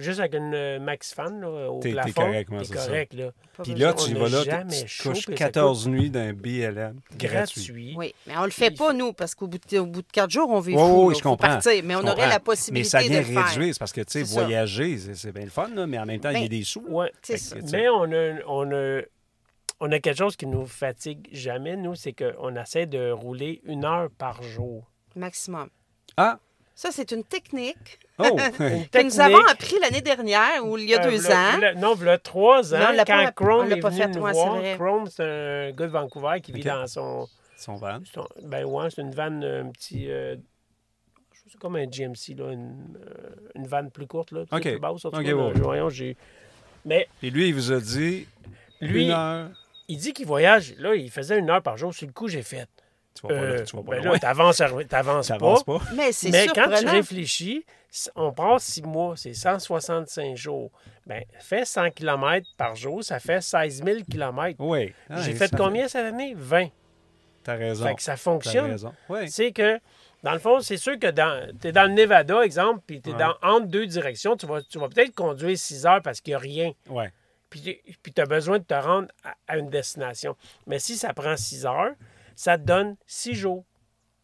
Juste avec une euh, max fan là, au plafond. T'es correct, moi, c'est correct, là. Puis là, tu vas là, tu couches 14 nuits d'un BLM gratuit. Oui, mais on le fait pas, nous, parce qu'au bout, de, au bout de 4 jours, on vit fou. Oui, je comprends. Partir, mais on aurait la possibilité de le faire. Mais ça vient réduire, parce que, tu sais, voyager, c'est bien le fun, là, mais en même temps, il y a ben, des sous. Oui, mais on a, on, a, on a quelque chose qui nous fatigue jamais, nous, c'est qu'on essaie de rouler une heure par jour. Maximum. Ah, Ça, c'est une technique. Oh, que nous avons appris l'année dernière ou il y a euh, deux ans. non, il y a trois ans, non, quand Crone est venu nous voir. C'est un gars de Vancouver qui vit dans son... Son van? ben ouais, c'est une vanne, un petit... Euh, c'est comme un GMC, là, une, euh, une vanne plus courte, là, plus basse. OK, voyons, j'ai... Mais... Et lui, il vous a dit lui, une heure... il dit qu'il voyage. Là, il faisait une heure par jour. Sur le coup, j'ai fait... Tu vas pas, là, tu vas pas ben là, t'avances, pas. pas. Mais, c'est Mais quand tu réfléchis, on passe six mois, c'est 165 jours. Ben, fait 100 km par jour, ça fait 16 000 km. Oui. J'ai fait combien cette année? 20. T'as raison. Fait que ça fonctionne. Oui. C'est que, dans le fond, c'est sûr que tu es dans le Nevada, exemple, puis tu es dans, entre deux directions, tu vas, tu vas peut-être conduire 6 heures parce qu'il n'y a rien. Oui. Puis, puis tu as besoin de te rendre à, une destination. Mais si ça prend 6 heures, ça te donne 6 jours.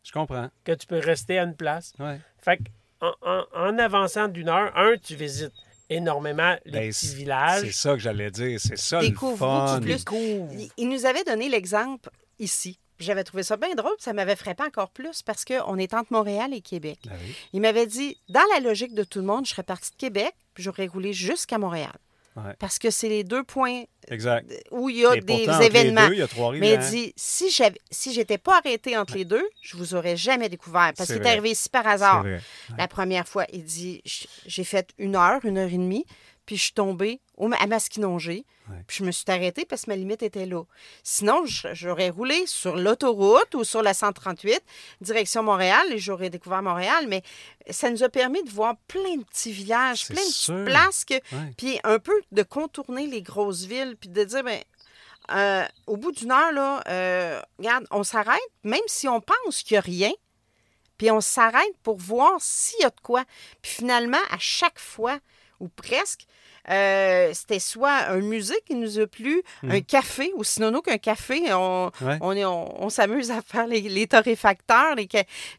Je comprends. Que tu peux rester à une place. Ouais. Fait que en, avançant d'une heure, un, tu visites énormément les ben, petits villages. C'est ça que j'allais dire. C'est ça le fun. Plus. Il nous avait donné l'exemple ici. J'avais trouvé ça bien drôle, ça m'avait frappé encore plus parce qu'on est entre Montréal et Québec. Ben il m'avait dit, dans la logique de tout le monde, je serais parti de Québec, puis j'aurais roulé jusqu'à Montréal. Parce que c'est les deux points où il y a des événements. Mais il dit si j'avais si j'étais pas arrêté entre les deux, je vous aurais jamais découvert. Parce qu'il est arrivé ici par hasard. La première fois, il dit j'ai fait une heure, une heure et demie. Puis je suis tombée à Masquinongé. Puis je me suis arrêtée parce que ma limite était là. Sinon, j'aurais roulé sur l'autoroute ou sur la 138, direction Montréal, et j'aurais découvert Montréal. Mais ça nous a permis de voir plein de petits villages, plein de petites places, puis un peu de contourner les grosses villes, puis de dire, ben, euh, au bout d'une heure, là, euh, regarde, on s'arrête, même si on pense qu'il n'y a rien, puis on s'arrête pour voir s'il y a de quoi. Puis finalement, à chaque fois, ou presque, euh, c'était soit un musée qui nous a plu, hmm. un café, ou sinon qu'un café. On, on, on, s'amuse à faire les, torréfacteurs, les,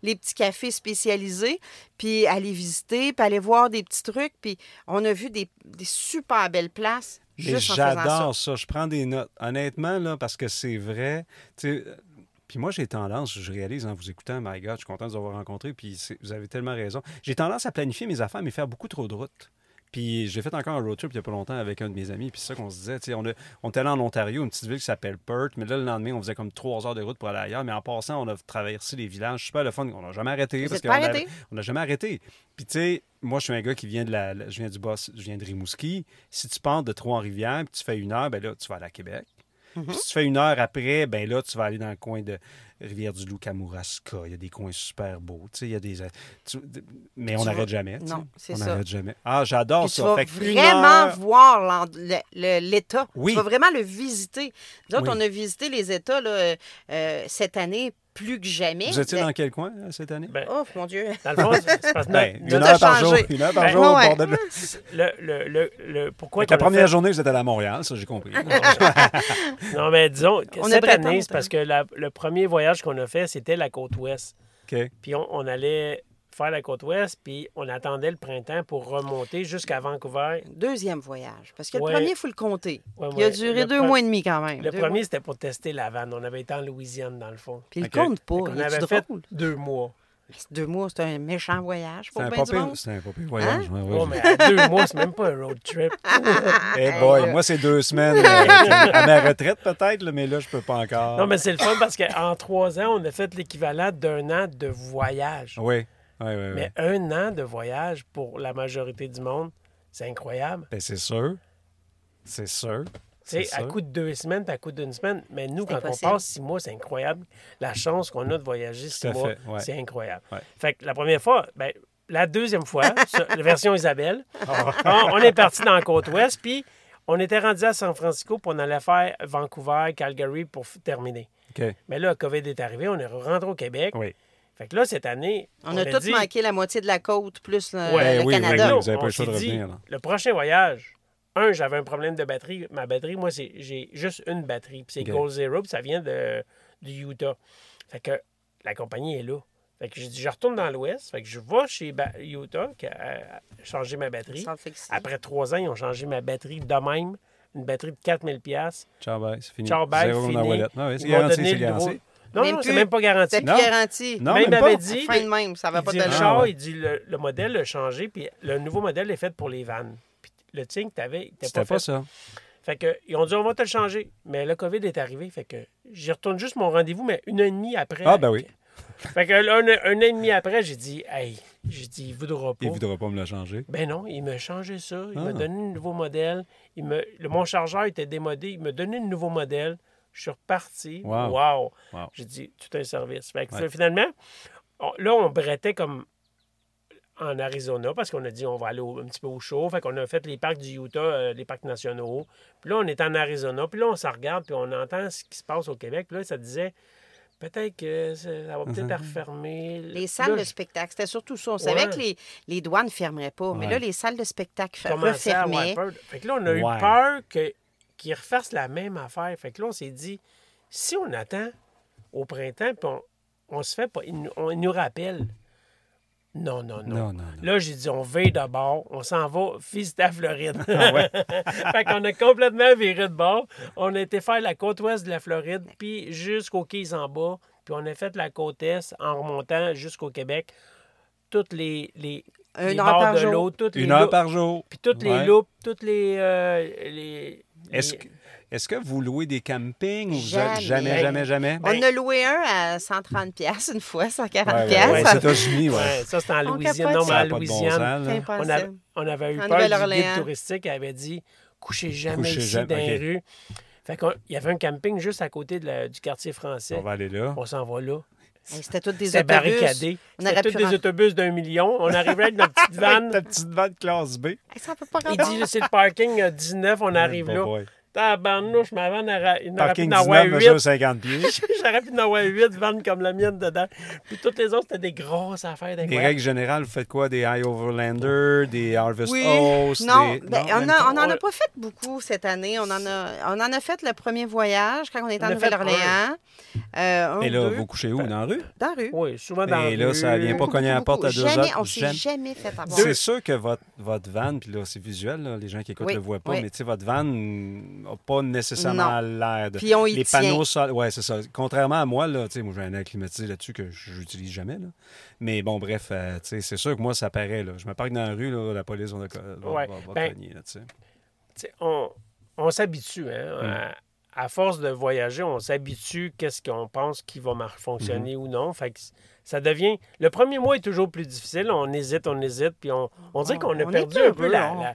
les, petits cafés spécialisés, puis aller visiter, puis aller voir des petits trucs. Puis on a vu des, super belles places. J'adore ça. Je prends des notes. Honnêtement, là, parce que c'est vrai. Puis moi, j'ai tendance, je réalise en vous écoutant, my God, je suis content de vous avoir rencontré, puis vous avez tellement raison. J'ai tendance à planifier mes affaires, mais faire beaucoup trop de routes. Puis j'ai fait encore un road trip il n'y a pas longtemps avec un de mes amis. Puis c'est ça qu'on se disait. On, on était allé en Ontario, une petite ville qui s'appelle Perth. Mais là, le lendemain, on faisait comme trois heures de route pour aller ailleurs. Mais en passant, on a traversé les villages. Super le fun. On n'a jamais arrêté. parce qu'on On n'a jamais arrêté. Puis tu sais, moi, je suis un gars qui vient de la, Je viens du boss, je viens de Rimouski. Si tu pars de Trois-Rivières puis tu fais une heure, ben là, tu vas aller à Québec. Mhm. Si tu fais une heure après, ben là, tu vas aller dans le coin de Rivière-du-Loup, Kamouraska. Il y a des coins super beaux. il y a des, mais on n'arrête jamais. Non, c'est ça. On n'arrête jamais. Ah, j'adore ça. Tu vas vraiment voir l'État. Oui. Tu vas vraiment le visiter. Nous autres, on a visité les États là, euh, cette année plus que jamais. Vous étiez dans quel coin cette année? Ben, oh, mon Dieu. Dans le fond, c'est parce que ben, une, heure par jour, une heure par ben, jour au bord de le, le, le, le, pourquoi la première journée, vous êtes à Montréal, ça j'ai compris. non, mais disons, que cette année, c'est parce que le premier voyage qu'on a fait, c'était la côte ouest. OK. Puis on, on allait faire la côte ouest, puis on attendait le printemps pour remonter jusqu'à Vancouver. Deuxième voyage, parce que le premier, il faut le compter. il a duré deux mois et demi quand même. Le premier, c'était pour tester la vanne. On avait été en Louisiane, dans le fond. Puis il compte pas. On avait fait deux mois. Deux mois, c'est un méchant voyage. C'est un, pas un pas voyage. Hein? Ouais, mais deux mois, c'est même pas un road trip. hey boy, moi, c'est deux semaines euh, à ma retraite peut-être, mais là, je peux pas encore. Non, mais c'est le fun parce qu'en trois ans, on a fait l'équivalent d'un an de voyage. Oui. Mais un an de voyage pour la majorité du monde, c'est incroyable. Ben, c'est sûr. C'est sûr. Tu sais, à coup de deux semaines, à coup d'une semaine. Mais nous, quand on passe six mois, c'est incroyable. La chance qu'on a de voyager six mois, c'est incroyable. Fait que la première fois, ben, la deuxième fois, la version Isabelle, on, est parti dans la côte ouest, puis on était rendu à San Francisco, puis on allait faire Vancouver, Calgary pour terminer. Mais là, COVID est arrivé, on est rentré au Québec. Oui. Fait que là, cette année. On, a, tous manqué la moitié de la côte, plus le, ouais, oui, Canada. Oui, vous n'avez pas le choix de revenir. le prochain voyage, un, j'avais un problème de batterie. Ma batterie, moi, c'est j'ai juste une batterie. Puis c'est Gold Zero, puis ça vient de, du Utah. Fait que la compagnie est là. Fait que j'ai dit, je retourne dans l'Ouest. Fait que je vais chez Utah, qui a changé ma batterie. Après trois ans, ils ont changé ma batterie de même. Une batterie de 4000$. Ciao, bye, c'est fini. Ciao, bye, fini. Ils m'ont donné le Non, non, c'est même pas garanti. C'est plus garanti. Non, même, m'avait dit. Fin de même, ça va pas dit, le char, il dit le, le, modèle a changé, puis le nouveau modèle est fait pour les vannes. Puis le tien que tu avais, c'était pas, pas ça. Fait que, ils ont dit, on va te le changer. Mais le COVID est arrivé. Fait que j'y retourne juste mon rendez-vous, mais une heure et demie après. Ah, ben oui. Fait que un, un, an et demi après, j'ai dit, hey, j'ai dit, il voudra pas. Il voudra pas me le changer. Ben non, il m'a changé ça. Il m'a ah. donné un nouveau modèle. Il me, le, mon chargeur était démodé. Il m'a donné un nouveau modèle. Je suis reparti. Wow. J'ai dit, tout un service. Fait que finalement, là, on brettait comme en Arizona parce qu'on a dit on va aller un petit peu au chaud. Fait qu'on a fait les parcs du Utah, euh, les parcs nationaux. Puis là, on est en Arizona. Puis là, on s'en regarde, puis on entend ce qui se passe au Québec. Puis là, ça disait peut-être que ça va peut-être uh-huh. refermer. Les salles de spectacle, c'était surtout ça. On savait que les, les douanes ne fermeraient pas. Mais là, les salles de spectacle refermaient. Fait que là, on a eu peur qu'ils refassent la même affaire. Fait que là, on s'est dit, si on attend au printemps, puis on, se fait pas, on, nous rappelle. Non, non, non. Là, j'ai dit, on veille de bord, on s'en va visiter la Floride. Ah ouais. fait qu'on a complètement viré de bord. On a été faire la côte ouest de la Floride, puis jusqu'aux quais en bas. Puis on a fait la côte est en remontant jusqu'au Québec. Toutes les, les, Une heure par de l'eau. Une heure par jour. Puis toutes les loupes, toutes les... Euh, les, Est-ce que est-ce que vous louez des campings ou jamais, jamais, jamais, jamais? On a loué un à 130 pièces une fois, 140 ouais, pièces. Ouais, c'est États-Unis, ouais. Ça, c'était en Louisiane. Non, mais en Louisiane, on, a, on, avait eu peur du guide touristique. Elle avait dit « Couchez jamais ici dans les rues. Fait qu'il y avait un camping juste à côté de du quartier français. On va aller là. On s'en va là. C'était tous des autobus. barricadé. C'était tous des autobus d'un million. On arrivait avec notre petite vanne. Ta petite vanne classe B. Ça peut pas Il dit c'est le parking 19, on arrive là. Tabarnouche, ma vanne, il n'aurait pu en avoir 8. 50 pieds. J'aurais pu en avoir 8 vannes comme la mienne dedans. Puis toutes les autres, c'était des grosses affaires. Des règles générales, vous faites quoi? Des High Overlander, des Harvest oui. Host? Non, des... Ben, on n'en a, pas fait beaucoup cette année. On en, a, on en a fait le premier voyage quand on était en Nouvelle-Orléans. Euh, Et là, vous couchez où? Dans la rue? Dans la rue. Oui, souvent dans la rue. Et là, ça ne vient pas cogner à la porte à deux jamais, heures. On s'est jamais fait avoir. C'est sûr que votre, votre van, puis là, c'est visuel, là, les gens qui écoutent ne le voient pas, mais tu sais, votre van n'a pas nécessairement l'air de. Puis on y les tient. panneaux solaires. Oui, c'est ça. Contrairement à moi, là, moi j'ai un air climatisé là-dessus que je n'utilise jamais. Là. Mais bon, bref, euh, c'est sûr que moi, ça paraît. Là. Je me parque dans la rue, là, la police va, va, ouais. va, ben, cogner. Là, on on s'habitue. Hein, mm. à, force de voyager, on s'habitue qu'est-ce qu'on pense qui va fonctionner mm-hmm. ou non. Fait que ça devient. Le premier mois est toujours plus difficile. On hésite, on hésite, puis on, on dirait qu'on a perdu un peu la,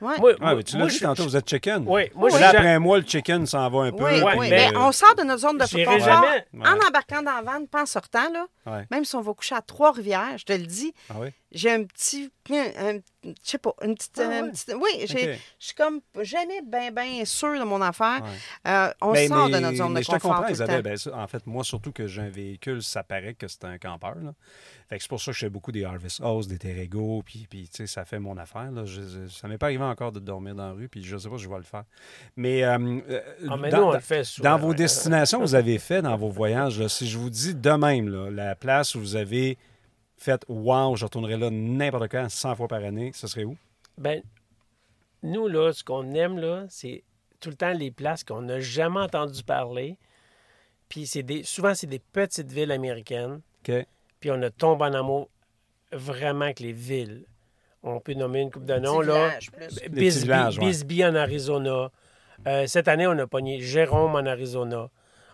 Ouais. Moi, tu l'as dit tantôt, vous êtes chicken. Oui. Moi, là, après un mois, le chicken s'en va un peu. Oui, oui. Mais, on sort de notre zone de confort jamais. en embarquant dans la vanne, pas en sortant. Là, Même si on va coucher à Trois-Rivières, je te le dis, ah oui? J'ai un petit, un, je sais pas, une petite, ah, une petite oui, je suis comme jamais bien, bien sûr de mon affaire. Euh, on sort de notre zone de confort. Je te comprends, Isabelle. Ben, en fait, moi, surtout que j'ai un véhicule, ça paraît que c'est un campeur. Là. Fait c'est pour ça que je fais beaucoup des Harvest House, des Terrego, puis, puis ça fait mon affaire. Là. Je, ça m'est pas arrivé encore de dormir dans la rue, puis je sais pas si je vais le faire. Mais, euh, euh, ah, dans, le fait dans vos destinations vous avez fait, dans vos voyages, si je vous dis de même, là, la place où vous avez fait « Wow, je retournerai là n'importe quand, 100 fois par année », ce serait où? Ben, nous, là, ce qu'on aime, là, c'est tout le temps les places qu'on n'a jamais entendu parler. Puis c'est des, souvent, c'est des petites villes américaines. OK. Puis on a tombé en amour vraiment avec les villes. On peut nommer une coupe de noms. Là. Bisbee, Bisbee en Arizona. Euh, cette année, on a pogné Jérôme en Arizona.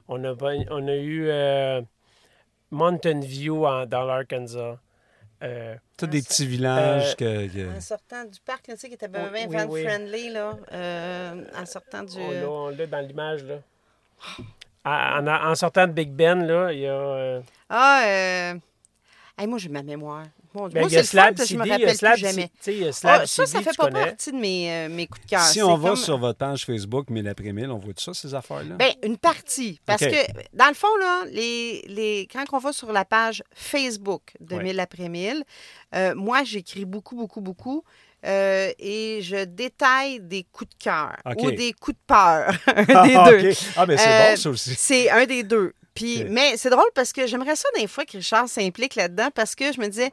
On a, on a eu euh, Mountain View dans l'Arkansas. Euh, Tous des petits villages que, En sortant du parc, tu sais, qui était bien, van-friendly, là. en sortant du... On l'a dans l'image, là. En, en, sortant de Big Ben, là, il y a... Ah, euh moi, j'ai ma mémoire. Bon, ben, moi, c'est le fun, je me rappelle plus jamais. Ah, ça, ça fait pas partie de mes, euh, mes coups de cœur. Si on va sur votre page Facebook, mille après-mille, on voit tout ça, ces affaires-là? Bien, une partie. Parce que, dans le fond, là, les, les, quand on va sur la page Facebook de Mille après-mille, euh, moi, j'écris beaucoup, beaucoup, beaucoup. Euh, et je détaille des coups de cœur ou des coups de peur. un des ah, deux. Ah, mais ben, c'est bon, ça aussi. C'est un des deux. Puis, mais c'est drôle parce que j'aimerais ça des fois que Richard s'implique là-dedans parce que je me disais,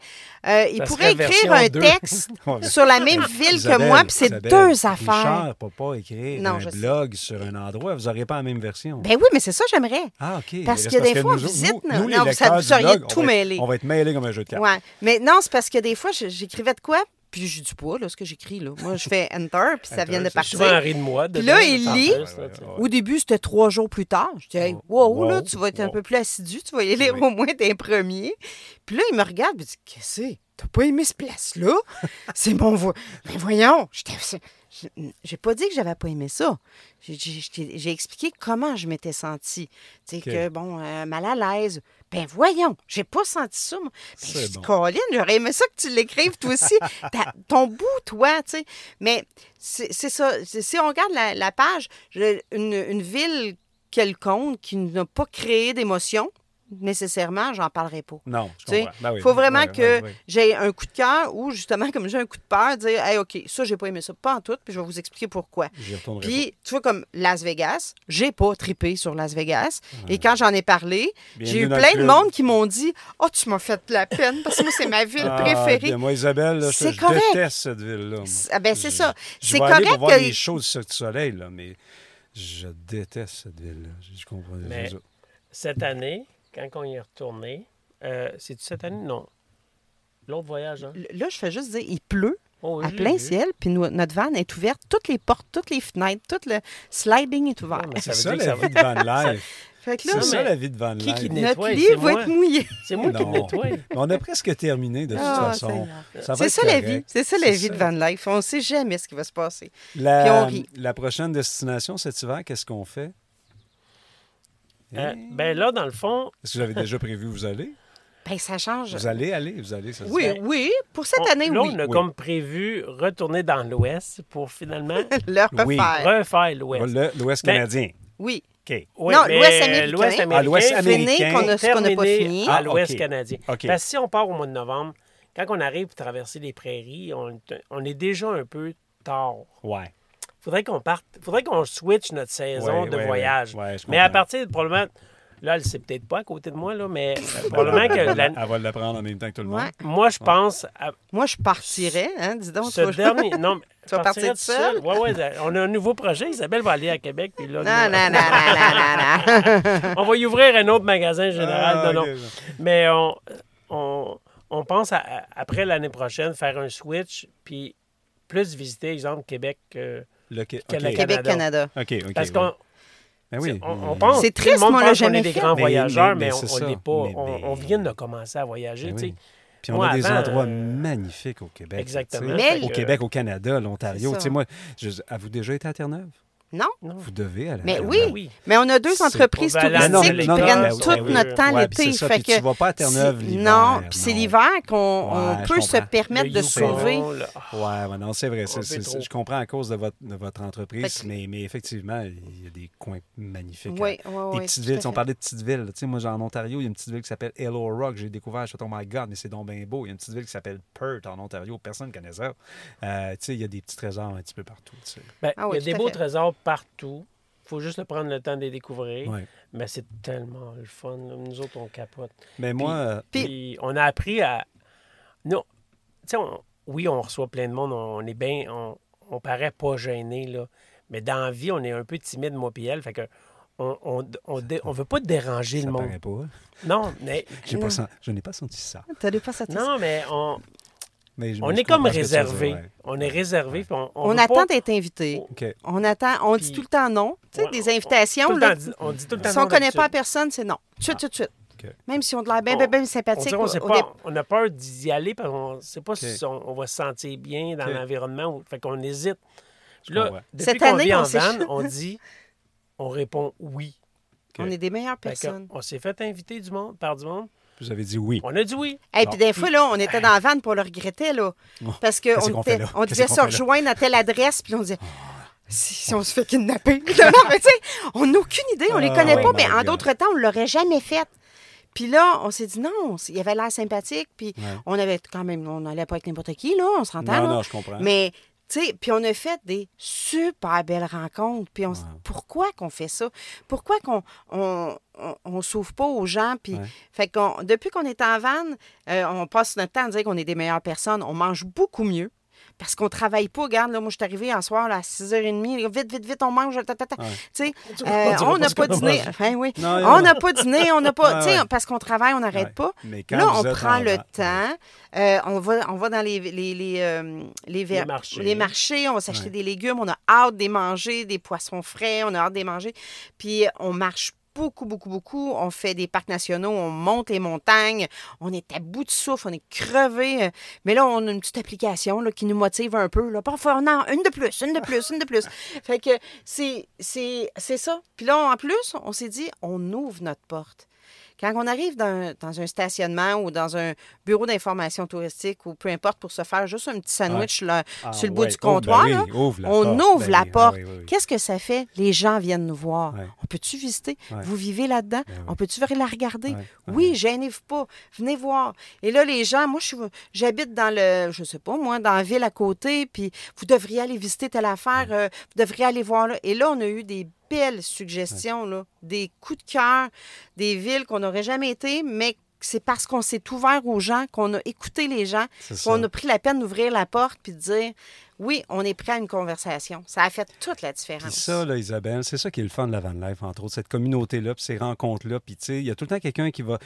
euh, il pourrait écrire un texte sur la même ville que moi, puis c'est deux affaires. Richard ne peut pas écrire un blog sur un endroit, vous n'aurez pas la même version. Ben oui, mais c'est ça j'aimerais. Ah, OK. Parce que des fois, on visite, nous, non, vous seriez tout mêlé. On va être mêlé comme un jeu de cartes. Ouais. Mais non, c'est parce que des fois, j'écrivais de quoi, puis je dis pas, là, ce que j'écris, là. Moi, je fais Enter, puis ça vient de partir. souvent un de moi. Puis là, il lit. Au début, c'était trois jours plus tard. Je dis, hey, wow, là, tu vas être un peu plus assidu, tu vas y aller au moins d'un premier. Puis là, il me regarde, puis il dit, qu'est-ce que c'est? T'as pas aimé ce place-là? c'est bon, mais voyons, j'ai pas dit que j'avais pas aimé ça. J'ai expliqué comment je m'étais sentie. Tu sais, que, bon, euh, mal à l'aise. Ben voyons, j'ai pas senti ça. Moi. Ben, je dis, Colin, j'aurais aimé ça que tu l'écrives toi aussi. ton bout, toi, tu sais. Mais c'est ça. Si on regarde la, page, une, une ville quelconque qui n'a pas créé d'émotion, nécessairement, j'en parlerai pas. Non, Il ben faut vraiment que j'ai un coup de cœur ou justement, comme j'ai un coup de peur, dire Hey, OK, ça, j'ai pas aimé ça, pas en tout, puis je vais vous expliquer pourquoi. Puis, tu vois, comme Las Vegas, j'ai pas tripé sur Las Vegas. Et quand j'en ai parlé, j'ai eu plein de monde qui m'ont dit Oh, tu m'as fait de la peine parce que moi, c'est ma ville ah, préférée. moi, Isabelle, je, déteste cette ville-là. Ah, ben, c'est ça. C'est correct. Je voir les choses du soleil, là, mais je déteste cette ville-là. Je comprends mais Cette année, quand on y est retourné, euh, c'est-tu cette année? Non. L'autre voyage, hein? Là, je fais juste dire, il pleut. Oh, à plein ciel, puis notre van est ouverte, toutes les portes, toutes les fenêtres, tout le sliding est ouvert. c'est ça, la vie de van life. c'est ça la vie de van life. Qui, qui nettoie, notre lit va être mouillé. C'est moi qui nettoie. on a presque terminé de toute ah, façon. C'est ça la vie. C'est ça la vie de van life. On ne sait jamais ce qui va se passer. La, puis on rit. la prochaine destination cet hiver, qu'est-ce qu'on fait? Euh, ben là, dans le fond. Est-ce que vous avez déjà prévu où vous allez? Ben, ça change. Vous allez aller, vous allez, ça Oui, oui. Pour cette année, là, oui. on a comme prévu retourner dans l'Ouest pour finalement le refaire. refaire l'Ouest. L'Ouest ben, canadien. oui. OK. non, l'Ouest américain. L'Ouest américain. Ah, l'Ouest américain. qu'on n'a pas fini. À l'Ouest canadien. Parce que si on part au mois de novembre, quand on arrive pour traverser les prairies, on, on est déjà un peu tard. Ouais faudrait qu'on parte, faudrait qu'on switch notre saison de voyage. mais à partir de probablement. Là, elle ne sait peut-être pas à côté de moi, là, mais probablement que. La... Elle va l'apprendre en même temps que tout le monde. Moi, je pense. Moi, je partirais, hein, dis donc. Ce dernier. Non, tu vas partir seul? Oui, oui. On a un nouveau projet. Isabelle va aller à Québec. Puis là, non, non, non, non, non, On va y ouvrir un autre magasin général. Ah, non, non. Mais on, on, on pense, après l'année prochaine, faire un switch, puis plus visiter, exemple, Québec. Euh, le Québec-Canada. OK, OK. Parce qu'on. Ben oui. on, pense, c'est triste, moi, on jamais est des grands voyageurs, mais, on n'est pas. on, vient de commencer à voyager. Ben Puis on a des endroits magnifiques au Québec. Exactement. Au Québec, au Canada, l'Ontario. Moi, je, avez-vous déjà été à Terre-Neuve? Non? Vous devez aller. Mais oui. Mais on a deux entreprises touristiques qui prennent tout notre temps l'été. Fait que tu vas pas à Terre-Neuve l'hiver. Non, puis c'est l'hiver qu'on peut se permettre de sauver. Oui, non, c'est vrai. je comprends à cause de votre, de votre entreprise, mais, mais effectivement, il y a des coins magnifiques. Oui, oui, Des petites villes. On parlait de petites villes. Tu sais, moi, en Ontario, il y a une petite ville qui s'appelle Hello Rock. J'ai découvert, je suis oh my God, mais c'est donc bien beau. Il y a une petite ville qui s'appelle Perth en Ontario. Personne ne connaît ça. Euh, tu sais, il y a des petits trésors un petit peu partout. Ben, ah il y a des beaux trésors partout. Il faut juste prendre le temps de les découvrir. Mais c'est tellement le fun. Nous autres, on capote. Mais moi. Euh, puis, on a appris à. Non. Tu sais, oui, on reçoit plein de monde. On est bien. On, on paraît pas gêné, là. Mais dans la vie, on est un peu timide, moi elle. Fait que. On, on, on, veut pas déranger le monde. Pas. Non, mais. Pas, je n'ai pas senti ça. Tu pas senti Non, mais on, on est comme réservé. On est réservé. On, on, attend d'être invité. On attend. On dit tout le temps non. Tu sais, des invitations. on dit tout le temps Si on ne connaît pas personne, c'est non. Tout de suite, tout de suite. Même si on a l'air bien, bien, bien sympathique. On, a peur d'y aller parce qu'on ne sait pas si on, va se sentir bien dans l'environnement. Fait qu'on hésite. Là, depuis qu'on vit en van, on dit, on répond oui. On est des meilleures personnes. On s'est fait inviter du monde, par du monde. Vous avez dit oui. On a dit oui. Et puis des fois, là, on était dans la vanne pour le regretter, là. Parce qu'on on, devait se rejoindre à telle adresse, puis on disait. Si, on se fait kidnapper. non, mais tu sais, on n'a aucune idée, on les ah, connaît pas, mais en d'autres temps, on ne l'aurait jamais fait. Puis là, on s'est dit non, il avait l'air sympathique, puis on avait quand même, on n'allait pas avec n'importe qui, là, on s'entend. Non, non, je comprends. Mais puis on a fait des super belles rencontres. Puis on, pourquoi qu'on fait ça? Pourquoi qu'on on, on, s'ouvre pas aux gens? Puis, fait qu'on, depuis qu'on est en van, euh, on passe notre temps à dire qu'on est des meilleures personnes. On mange beaucoup mieux parce qu'on travaille pas. Regarde, là, moi, je suis arrivée un soir à 6h30. Vite, vite, vite, on mange. Tu sais, euh, on n'a pas dîné. Enfin, oui. on n'a pas dîné, on n'a pas. tu sais, parce qu'on travaille, on n'arrête pas. là, on prend le temps. Euh, on, va, on va dans les, les, les, euh, les, marchés. les, marchés. on va s'acheter des légumes, on a hâte de les manger, des poissons frais, on a hâte de les manger. Puis on marche beaucoup, beaucoup, beaucoup. On fait des parcs nationaux, on monte les montagnes, on est à bout de souffle, on est crevé. Mais là, on a une petite application là, qui nous motive un peu. Là. Parfois, on a une de plus, une de plus, une de plus. Fait que c'est ça. Puis là, en plus, on s'est dit, on ouvre notre porte. Quand on arrive dans, un stationnement ou dans un bureau d'information touristique ou peu importe pour se faire juste un petit sandwich là, ah, sur le bout du comptoir, ben on ouvre la ben porte. Ah Qu'est-ce que ça fait? Les gens viennent nous voir. On peut-tu visiter? Vous vivez là-dedans? Ben on peut-tu la regarder? Oui, gênez-vous pas. Venez voir. Et là, les gens, moi, j'habite dans le, je sais pas, moi, dans la ville à côté, puis vous devriez aller visiter telle affaire, euh, vous devriez aller voir là. Et là, on a eu des belles suggestions, là, des coups de cœur, des villes qu'on n'aurait jamais été, mais c'est parce qu'on s'est ouvert aux gens, qu'on a écouté les gens, qu'on a pris la peine d'ouvrir la porte puis de dire oui, on est prêt à une conversation. Ça a fait toute la différence. C'est ça, là, Isabelle, c'est ça qui est le fun de la van life, entre autres, cette communauté-là, puis ces rencontres-là. Puis, tu sais, il y a tout le temps quelqu'un qui va,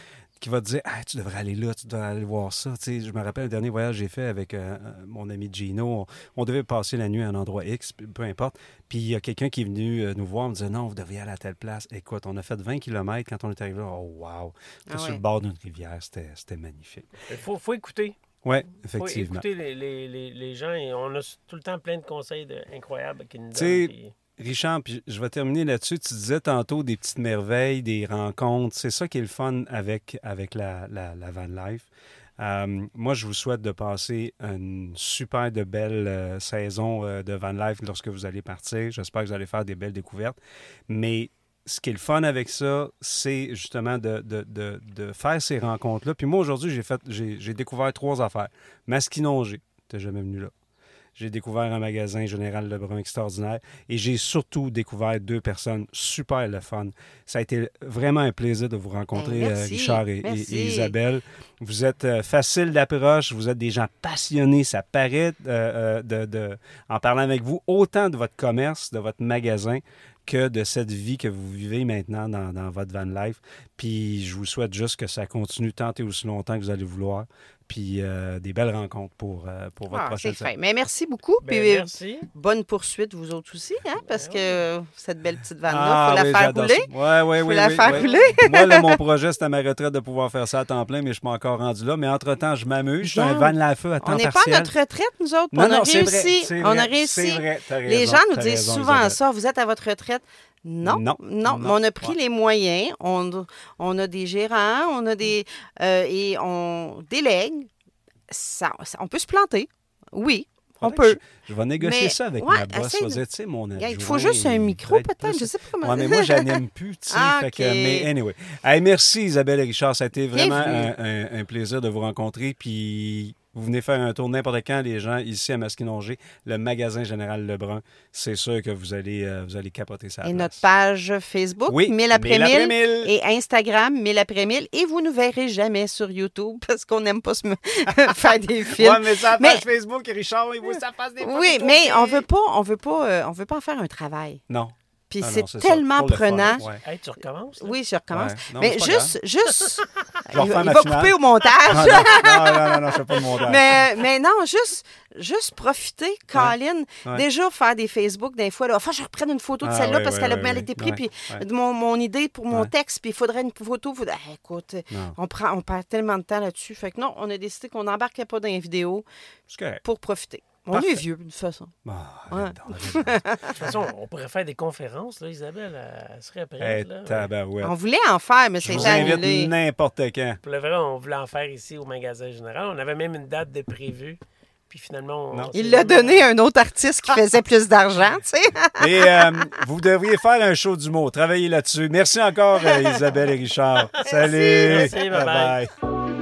qui va te dire ah, tu devrais aller là, tu devrais aller voir ça. Tu sais, je me rappelle le dernier voyage que j'ai fait avec euh, euh, mon ami Gino. On, devait passer la nuit à un endroit X, peu importe. Puis il y a quelqu'un qui est venu euh, nous voir, me disait non, vous devriez aller à telle place. Écoute, on a fait 20 km quand on est arrivé là. Oh, wow! Ah sur le bord d'une rivière, c'était magnifique. Il faut, faut écouter. Oui, effectivement. Faut écouter les, les, les, gens et on a tout le temps plein de conseils incroyables qui nous donnent. Richard, puis je vais terminer là-dessus. Tu disais tantôt des petites merveilles, des rencontres. C'est ça qui est le fun avec, la, van life. Euh, moi, je vous souhaite de passer une super de belle euh, saison euh, de van life lorsque vous allez partir. J'espère que vous allez faire des belles découvertes. Mais ce qui est le fun avec ça, c'est justement de, faire ces rencontres-là. Puis moi, aujourd'hui, j'ai découvert trois affaires. Masquinongé, t'es jamais venu là. J'ai découvert un magasin Général Lebrun extraordinaire et j'ai surtout découvert deux personnes super le fun. Ça a été vraiment un plaisir de vous rencontrer, ben, euh, Richard et, Isabelle. Vous êtes euh, facile d'approche, vous êtes des gens passionnés, ça paraît euh, de, en parlant avec vous, autant de votre commerce, de votre magasin que de cette vie que vous vivez maintenant dans, dans, votre van life. Puis je vous souhaite juste que ça continue tant et aussi longtemps que vous allez vouloir puis euh, des belles rencontres pour, euh, pour votre ah, prochaine C'est Mais merci beaucoup. Ben, puis, euh, merci. bonne poursuite, vous autres aussi, hein, parce que cette belle petite vanne-là, il ah, faut la faire rouler. Oui, oui, oui. la faire rouler. Moi, là, mon projet, c'était ma retraite de pouvoir faire ça à temps plein, mais je suis pas encore rendu là. Mais entre-temps, je m'amuse. Je suis un van la feu à temps partiel. On n'est pas à notre retraite, nous autres. Non, on, a réussi. on a réussi. Les gens nous disent souvent ça. Vous êtes à votre retraite. Non, non, non, on a pris les moyens, on, on, a des gérants, on a des et on délègue ça, on peut se planter. Oui, on peut. Je, vais négocier ça avec ma boss. mon Il faut juste un micro, peut-être. Je sais pas comment. Ouais, mais moi, je n'aime plus. Ah, mais anyway. merci, Isabelle et Richard. Ça a été vraiment un, un, plaisir de vous rencontrer. Puis vous venez faire un tour n'importe quand, les gens, ici à Masquinongé, le magasin Général Lebrun, c'est sûr que vous allez, euh, vous allez capoter ça. Et notre page Facebook, oui, Mille après-mille, et Instagram, Mille après-mille, et vous ne verrez jamais sur YouTube parce qu'on n'aime pas se faire des films. Oui, mais ça page Facebook, Richard, il veut ça fasse des Oui, mais on veut pas, on veut pas, euh, on veut pas en faire un travail. Non. Puis ah c'est tellement prenant. tu recommences? Oui, je recommence. mais juste, juste. il, va, couper au montage. non, non, non, non, je fais pas le montage. mais, mais non, juste, juste profiter, Colin. Déjà, faire des Facebook, des fois, là, enfin, je reprenne une photo de ah celle-là parce qu'elle a mal été prise. Puis mon, mon, idée pour mon texte, puis il faudrait une photo. Écoute, on, prend, on perd tellement de temps là-dessus. Fait que non, on a décidé qu'on n'embarquait pas dans les vidéos pour profiter. On est vieux, de toute façon. Bah, de toute façon, on pourrait faire des conférences, là, Isabelle. Elle serait prête. là. On voulait en faire, mais c'est annulé. n'importe quand. Pour le vrai, on voulait en faire ici au magasin général. On avait même une date de prévue. Puis finalement, il l'a donné à un autre artiste qui faisait plus d'argent, tu sais. Et euh, vous devriez faire un show du mot. Travaillez là-dessus. Merci encore, euh, Isabelle et Richard. Salut. Merci, bye. bye.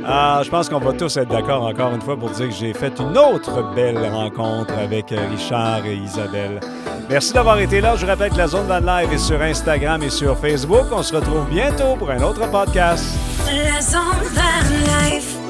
Ah, je pense qu'on va tous être d'accord encore une fois pour dire que j'ai fait une autre belle rencontre avec Richard et Isabelle. Merci d'avoir été là. Je rappelle que la Zone Van Live est sur Instagram et sur Facebook. On se retrouve bientôt pour un autre podcast. La Zone Van Life.